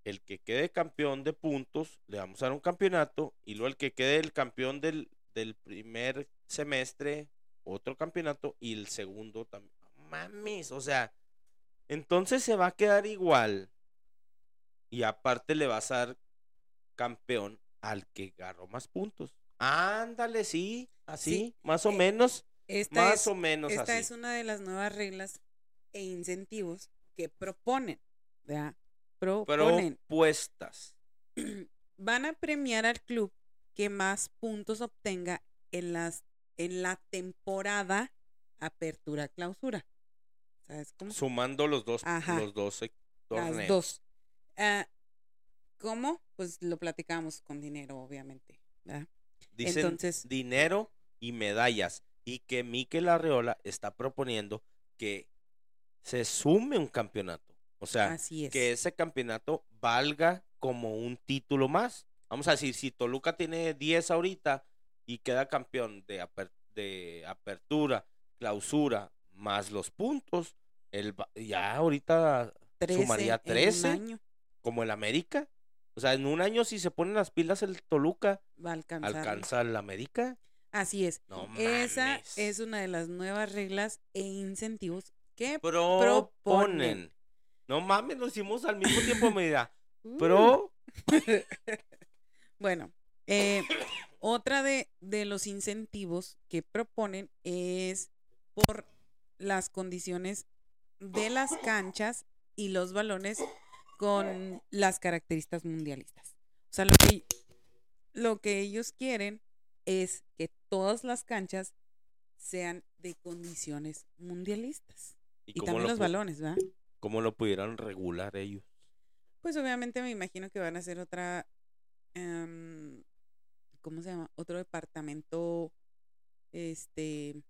el que quede campeón de puntos, le vamos a dar un campeonato, y luego el que quede el campeón del, del primer semestre, otro campeonato, y el segundo también. Mames, o sea, entonces se va a quedar igual. Y aparte le vas a dar campeón al que agarró más puntos. Ándale, sí, así, Sí, más o eh, menos, Esta más es, o menos esta así. es una de las nuevas reglas e incentivos que proponen, ¿verdad? Proponen. Propuestas. <clears throat> Van a premiar al club que más puntos obtenga en las en la temporada apertura clausura. ¿Sabes cómo? Sumando los dos, Ajá. los dos torneos. Las dos. Ah, ¿Cómo? Pues lo platicamos con dinero, obviamente. ¿verdad? Dicen Entonces- dinero y medallas. Y que Miquel Arreola está proponiendo que se sume un campeonato. O sea, Así es. que ese campeonato valga como un título más. Vamos a decir, si Toluca tiene 10 ahorita y queda campeón de, aper- de apertura, clausura, más los puntos, el, ya ahorita 13 sumaría en un 13. año como el América. O sea, en un año si se ponen las pilas el Toluca, va a alcanzar. alcanza el América. Así es. No Esa mames. es una de las nuevas reglas e incentivos que proponen. No mames, lo hicimos al mismo tiempo, mira. <laughs> Uh, Pro <laughs> Bueno, eh, otra de, de los incentivos que proponen es por las condiciones de las canchas y los balones con las características mundialistas. O sea, lo que, lo que ellos quieren es que todas las canchas sean de condiciones mundialistas. Y, también lo los balones, ¿verdad? ¿Cómo lo pudieran regular ellos? Pues obviamente me imagino que van a hacer otra, ¿cómo se llama? Otro departamento, este,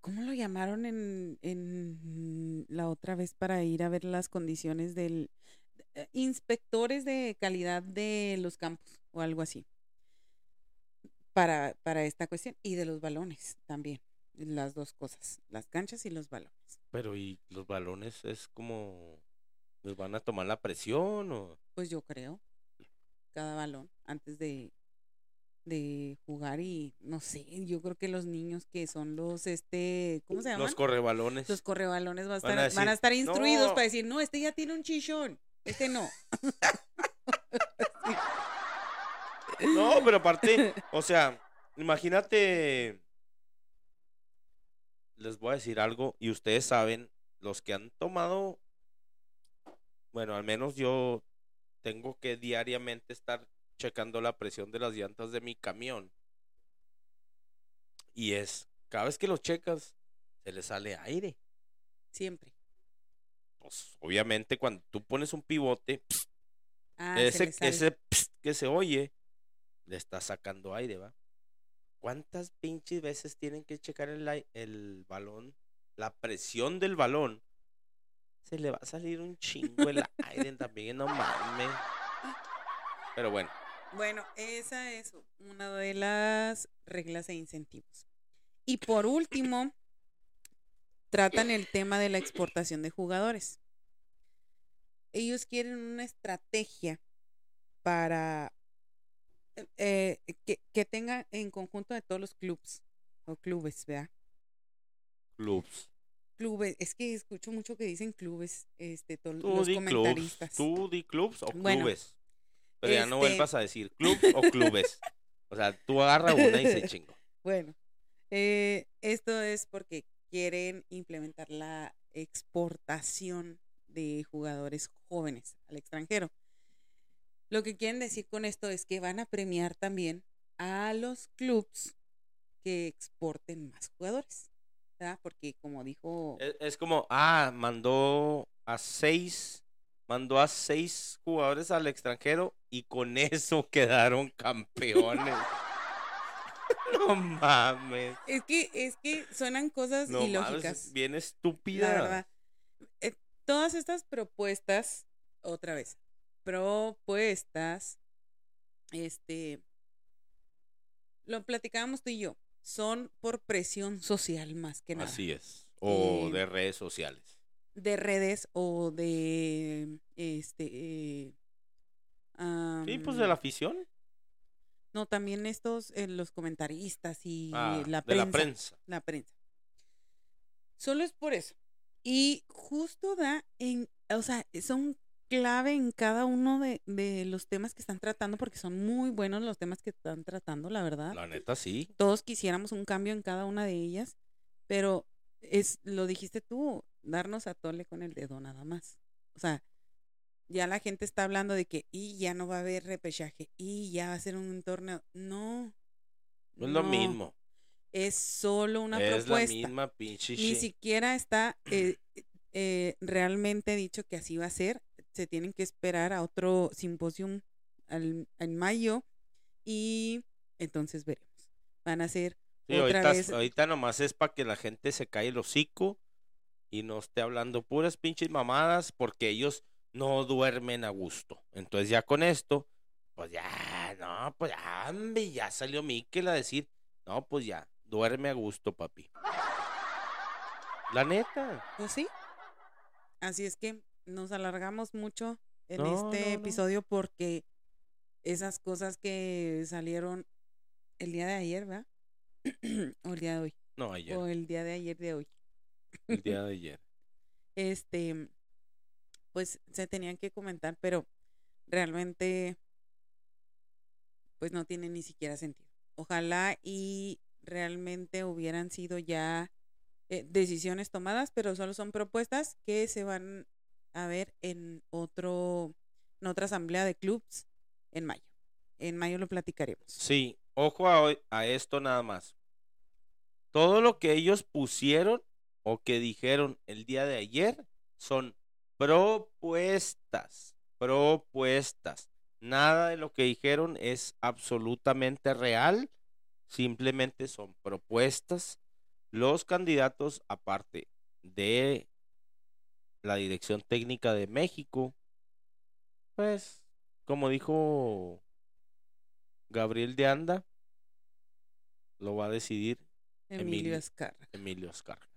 ¿cómo lo llamaron en, en la otra vez para ir a ver las condiciones del eh, inspectores de calidad de los campos o algo así? Para, para esta cuestión y de los balones también, las dos cosas, las canchas y los balones. Pero y los balones es como les van a tomar la presión o Pues yo creo. Cada balón antes de, de jugar y no sé, yo creo que los niños que son los este, ¿cómo se llaman? los correbalones. Los correbalones van a Van a estar, van a estar instruidos "No". para decir, no, este ya tiene un chichón, este no. <laughs> No, pero aparte, o sea, imagínate, les voy a decir algo y ustedes saben, los que han tomado, bueno, al menos yo tengo que diariamente estar checando la presión de las llantas de mi camión. Y es, cada vez que lo checas, se le sale aire. Siempre. Pues obviamente cuando tú pones un pivote, Ah, se ese, ese que se oye, le está sacando aire, ¿va? ¿Cuántas pinches veces tienen que checar el, el balón? La presión del balón. Se le va a salir un chingo el aire también, no mames. Pero bueno, Bueno, esa es una de las reglas e incentivos. Y por último, tratan el tema de la exportación de jugadores. Ellos quieren una estrategia para eh, que, que tenga en conjunto de todos los clubes o clubes, ¿verdad? clubs. Clubes, es que escucho mucho que dicen clubes, este, Tú los di clubs. comentaristas. Tú di clubs o Bueno, clubes. Pero ya no este- vuelvas a decir club o clubes. O sea, tú agarra una y se <laughs> chingo. Bueno, eh, esto es porque quieren implementar la exportación de jugadores jóvenes al extranjero. Lo que quieren decir con esto es que van a premiar también a los clubs que exporten más jugadores. ¿Verdad? Porque como dijo, Es, es como, ah, mandó a seis, mandó a seis jugadores al extranjero y con <laughs> eso quedaron campeones. <laughs> no mames. es que es que suenan cosas No ilógicas. mames, bien La estúpida. verdad. Eh, todas estas propuestas, otra vez, propuestas, este, lo platicábamos tú y yo, son por presión social más que nada. Así es. O Eh, de redes sociales. De redes o de, este, eh, Sí, pues de la afición. No, también estos, eh, los comentaristas y Ah, la de la prensa. prensa. la prensa. Solo es por eso. Y justo da en, o sea, son clave en cada uno de, de los temas que están tratando, porque son muy buenos los temas que están tratando, la verdad. La neta sí. Todos quisiéramos un cambio en cada una de ellas, pero es, lo dijiste tú, darnos a tole con el dedo nada más. O sea, ya la gente está hablando de que y ya no va a haber repechaje y ya va a ser un torneo. No. No es lo mismo. Es solo una es propuesta la misma pinche ni siquiera está eh, eh, realmente dicho que así va a ser. Se tienen que esperar a otro simposium al- en mayo y entonces veremos. Van a ser Sí, otra ahorita, vez. ahorita nomás es para que la gente se cae el hocico y no esté hablando puras pinches mamadas porque ellos no duermen a gusto. Entonces ya con esto, pues ya, no, pues ya, ya salió Miquel a decir, no, pues ya, duerme a gusto, papi. La neta. Pues sí. Así es que nos alargamos mucho en No, este no, no. episodio porque esas cosas que salieron el día de ayer, ¿verdad? <clears throat> o el día de hoy. No, ayer, O el día de ayer de hoy. el día <laughs> de ayer. este, pues se tenían que comentar, pero realmente, pues no tiene ni siquiera sentido. Ojalá y realmente hubieran sido ya eh, decisiones tomadas, pero solo son propuestas que se van a ver en otro, en otra asamblea de clubs en mayo. En mayo lo platicaremos. Sí, ojo a, hoy- a esto nada más. Todo lo que ellos pusieron o que dijeron el día de ayer son propuestas, propuestas. Nada de lo que dijeron es absolutamente real, simplemente son propuestas. Los candidatos, aparte de la Dirección Técnica de México, pues, como dijo Gabriel de Anda lo va a decidir Emilio. Escarra. Emilio Azcárraga.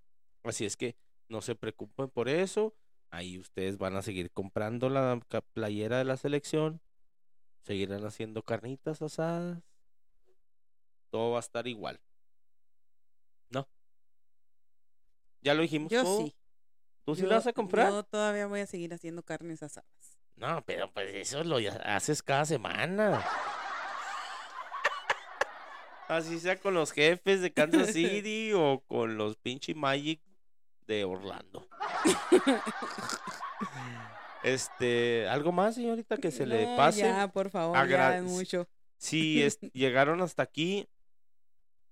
Así es que no se preocupen por eso. Ahí ustedes van a seguir comprando la playera de la selección. Seguirán haciendo carnitas asadas. Todo va a estar igual. ¿No? Ya lo dijimos Yo todo. sí. ¿Tú sí Yo- la vas a comprar? Yo todavía voy a seguir haciendo carnes asadas. No, pero pues eso lo haces cada semana. <laughs> Así sea con los jefes de Kansas <laughs> City o con los pinche Magic de Orlando. <laughs> Este, ¿algo más, señorita, que se le pase? Ya, por favor, Agra- ya mucho. Si es- llegaron hasta aquí,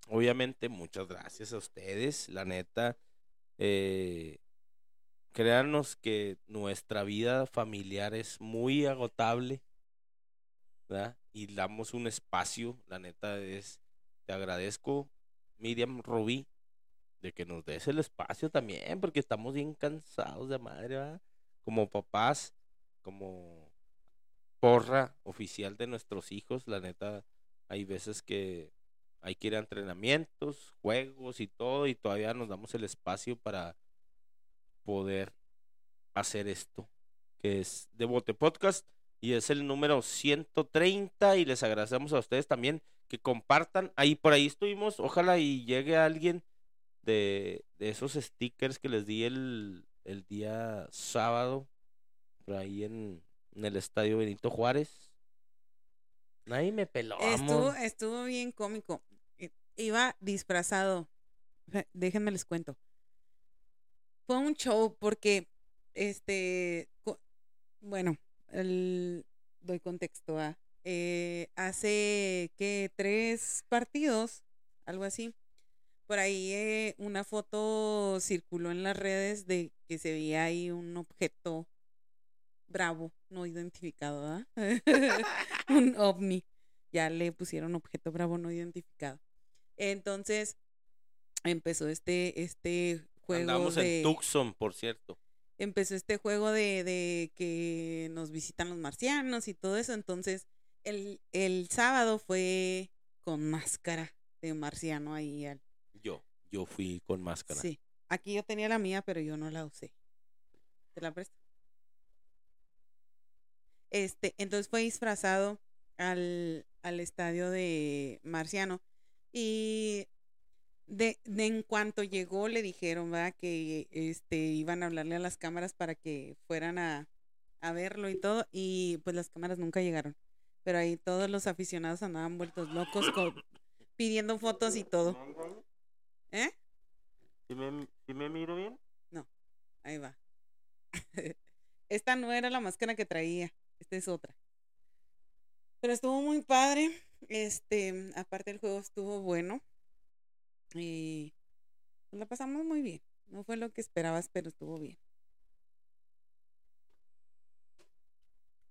obviamente muchas gracias a ustedes, la neta. Eh, créanos que nuestra vida familiar es muy agotable, ¿verdad? Y damos un espacio, la neta es, te agradezco, Miriam Rubí, de que nos des el espacio también, porque estamos bien cansados de madre, ¿verdad? Como papás, como porra oficial de nuestros hijos, la neta, hay veces que hay que ir a entrenamientos, juegos y todo, y todavía nos damos el espacio para poder hacer esto, que es Devote Podcast, y es el número 130, y les agradecemos a ustedes también que compartan, ahí por ahí estuvimos, ojalá y llegue alguien de, de esos stickers que les di el, el día sábado, por ahí en, en el estadio Benito Juárez. Nadie me peló. Estuvo, estuvo bien cómico. Iba disfrazado. Je- Déjenme les cuento. Fue un show porque, este, bueno, doy contexto a, eh, hace que tres partidos, algo así. Por ahí eh, una foto circuló en las redes de que se veía ahí un objeto bravo, no identificado, ¿verdad? <laughs> un ovni. Ya le pusieron objeto bravo no identificado. Entonces empezó este, este juego Andamos de en Tucson, por cierto. empezó este juego de, de que nos visitan los marcianos y todo eso. Entonces, el, el sábado fue con máscara de marciano ahí. Al, Yo, yo fui con máscara. sí. Aquí yo tenía la mía, pero yo no la usé. ¿Te la presto? Este, entonces fue disfrazado al, al estadio de Marciano. Y de, de en cuanto llegó le dijeron, ¿verdad? Que este iban a hablarle a las cámaras para que fueran a, a verlo y todo. Y pues las cámaras nunca llegaron. Pero ahí todos los aficionados andaban vueltos locos con- pidiendo fotos y todo. ¿Eh? ¿Sí me, sí me miro bien? Ahí va. <laughs> Esta no era la máscara que traía. Esta es otra. Pero estuvo muy padre. Este, aparte el juego estuvo bueno. Y nos la pasamos muy bien. No fue lo que esperabas, pero estuvo bien.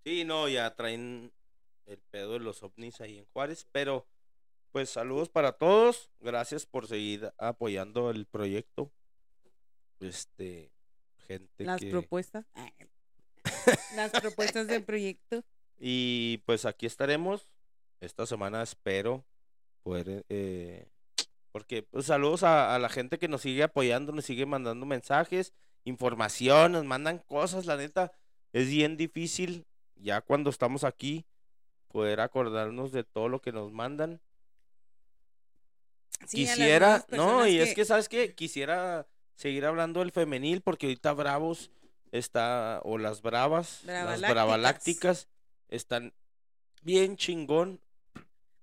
Sí, no, ya traen el pedo de los ovnis ahí en Juárez, pero pues saludos para todos, gracias por seguir apoyando el proyecto. Este, gente Las que... propuestas. <laughs> Las propuestas del proyecto. Y pues aquí estaremos. Esta semana espero poder... eh, porque pues saludos a, a la gente que nos sigue apoyando, nos sigue mandando mensajes, información, nos mandan cosas, la neta. Es bien difícil ya cuando estamos aquí poder acordarnos de todo lo que nos mandan. Sí, Quisiera, no, y es que, ¿sabes qué? Quisiera seguir hablando del femenil porque ahorita Bravos está, o las Bravas, las. Bravalácticas, están bien chingón.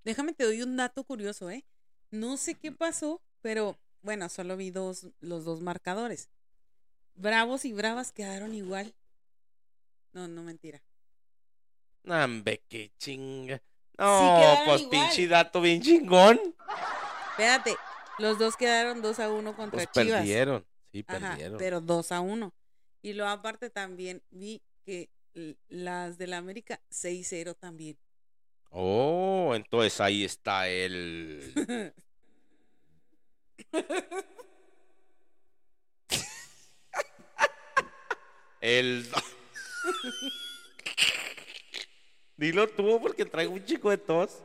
Déjame te doy un dato curioso, ¿eh? No sé qué pasó, pero bueno, solo vi dos, los dos marcadores. Bravos y Bravas quedaron igual. No, no mentira. Nambe, qué chinga. No, pues igual. pinche dato bien chingón. Espérate, los dos quedaron 2 a 1 contra Pues Chivas. perdieron. Sí, Ajá, perdieron. pero 2 a 1. Y luego aparte también vi que las de la América 6-0 también. Oh, entonces ahí está el. El. <laughs> Dilo tú porque traigo un chico de tos.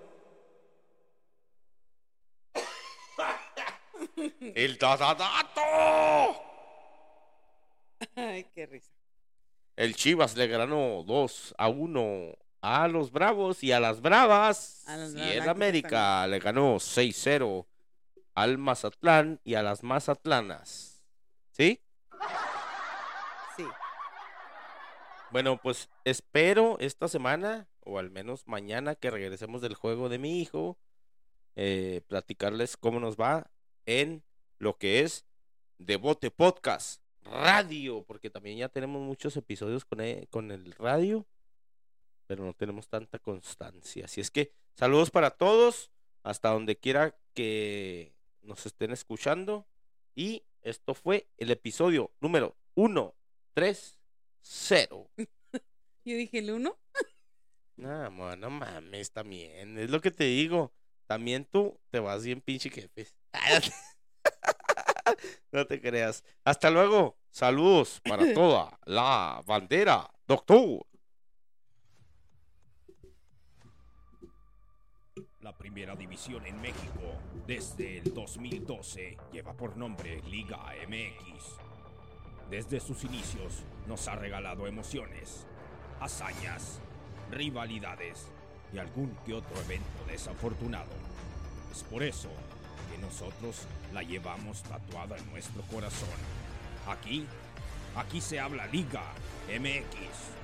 El dato. Ay, qué risa. El Chivas le ganó 2 a 1 a los Bravos y a las Bravas. A y el Bravalácticas América le ganó 6-0 al Mazatlán y a las Mazatlanas. ¿Sí? Sí. Bueno, pues espero esta semana, o al menos mañana, que regresemos del juego de mi hijo, eh, platicarles cómo nos va en lo que es Devote Podcast radio, porque también ya tenemos muchos episodios con, e- con el radio, pero no tenemos tanta constancia. Así es que saludos para todos, hasta donde quiera que nos estén escuchando. Y esto fue el episodio número 130. <laughs> Yo dije, ¿el uno? <laughs> No, mo, no mames, también. Es lo que te digo. También tú te vas bien pinche jefes. <laughs> No te creas. Hasta luego. Saludos para toda la bandera, doctor. La primera división en México desde el 2012 lleva por nombre Liga MX. Desde sus inicios nos ha regalado emociones, hazañas, rivalidades y algún que otro evento desafortunado. Es por eso que nosotros la llevamos tatuada en nuestro corazón. Aquí, aquí se habla Liga MX.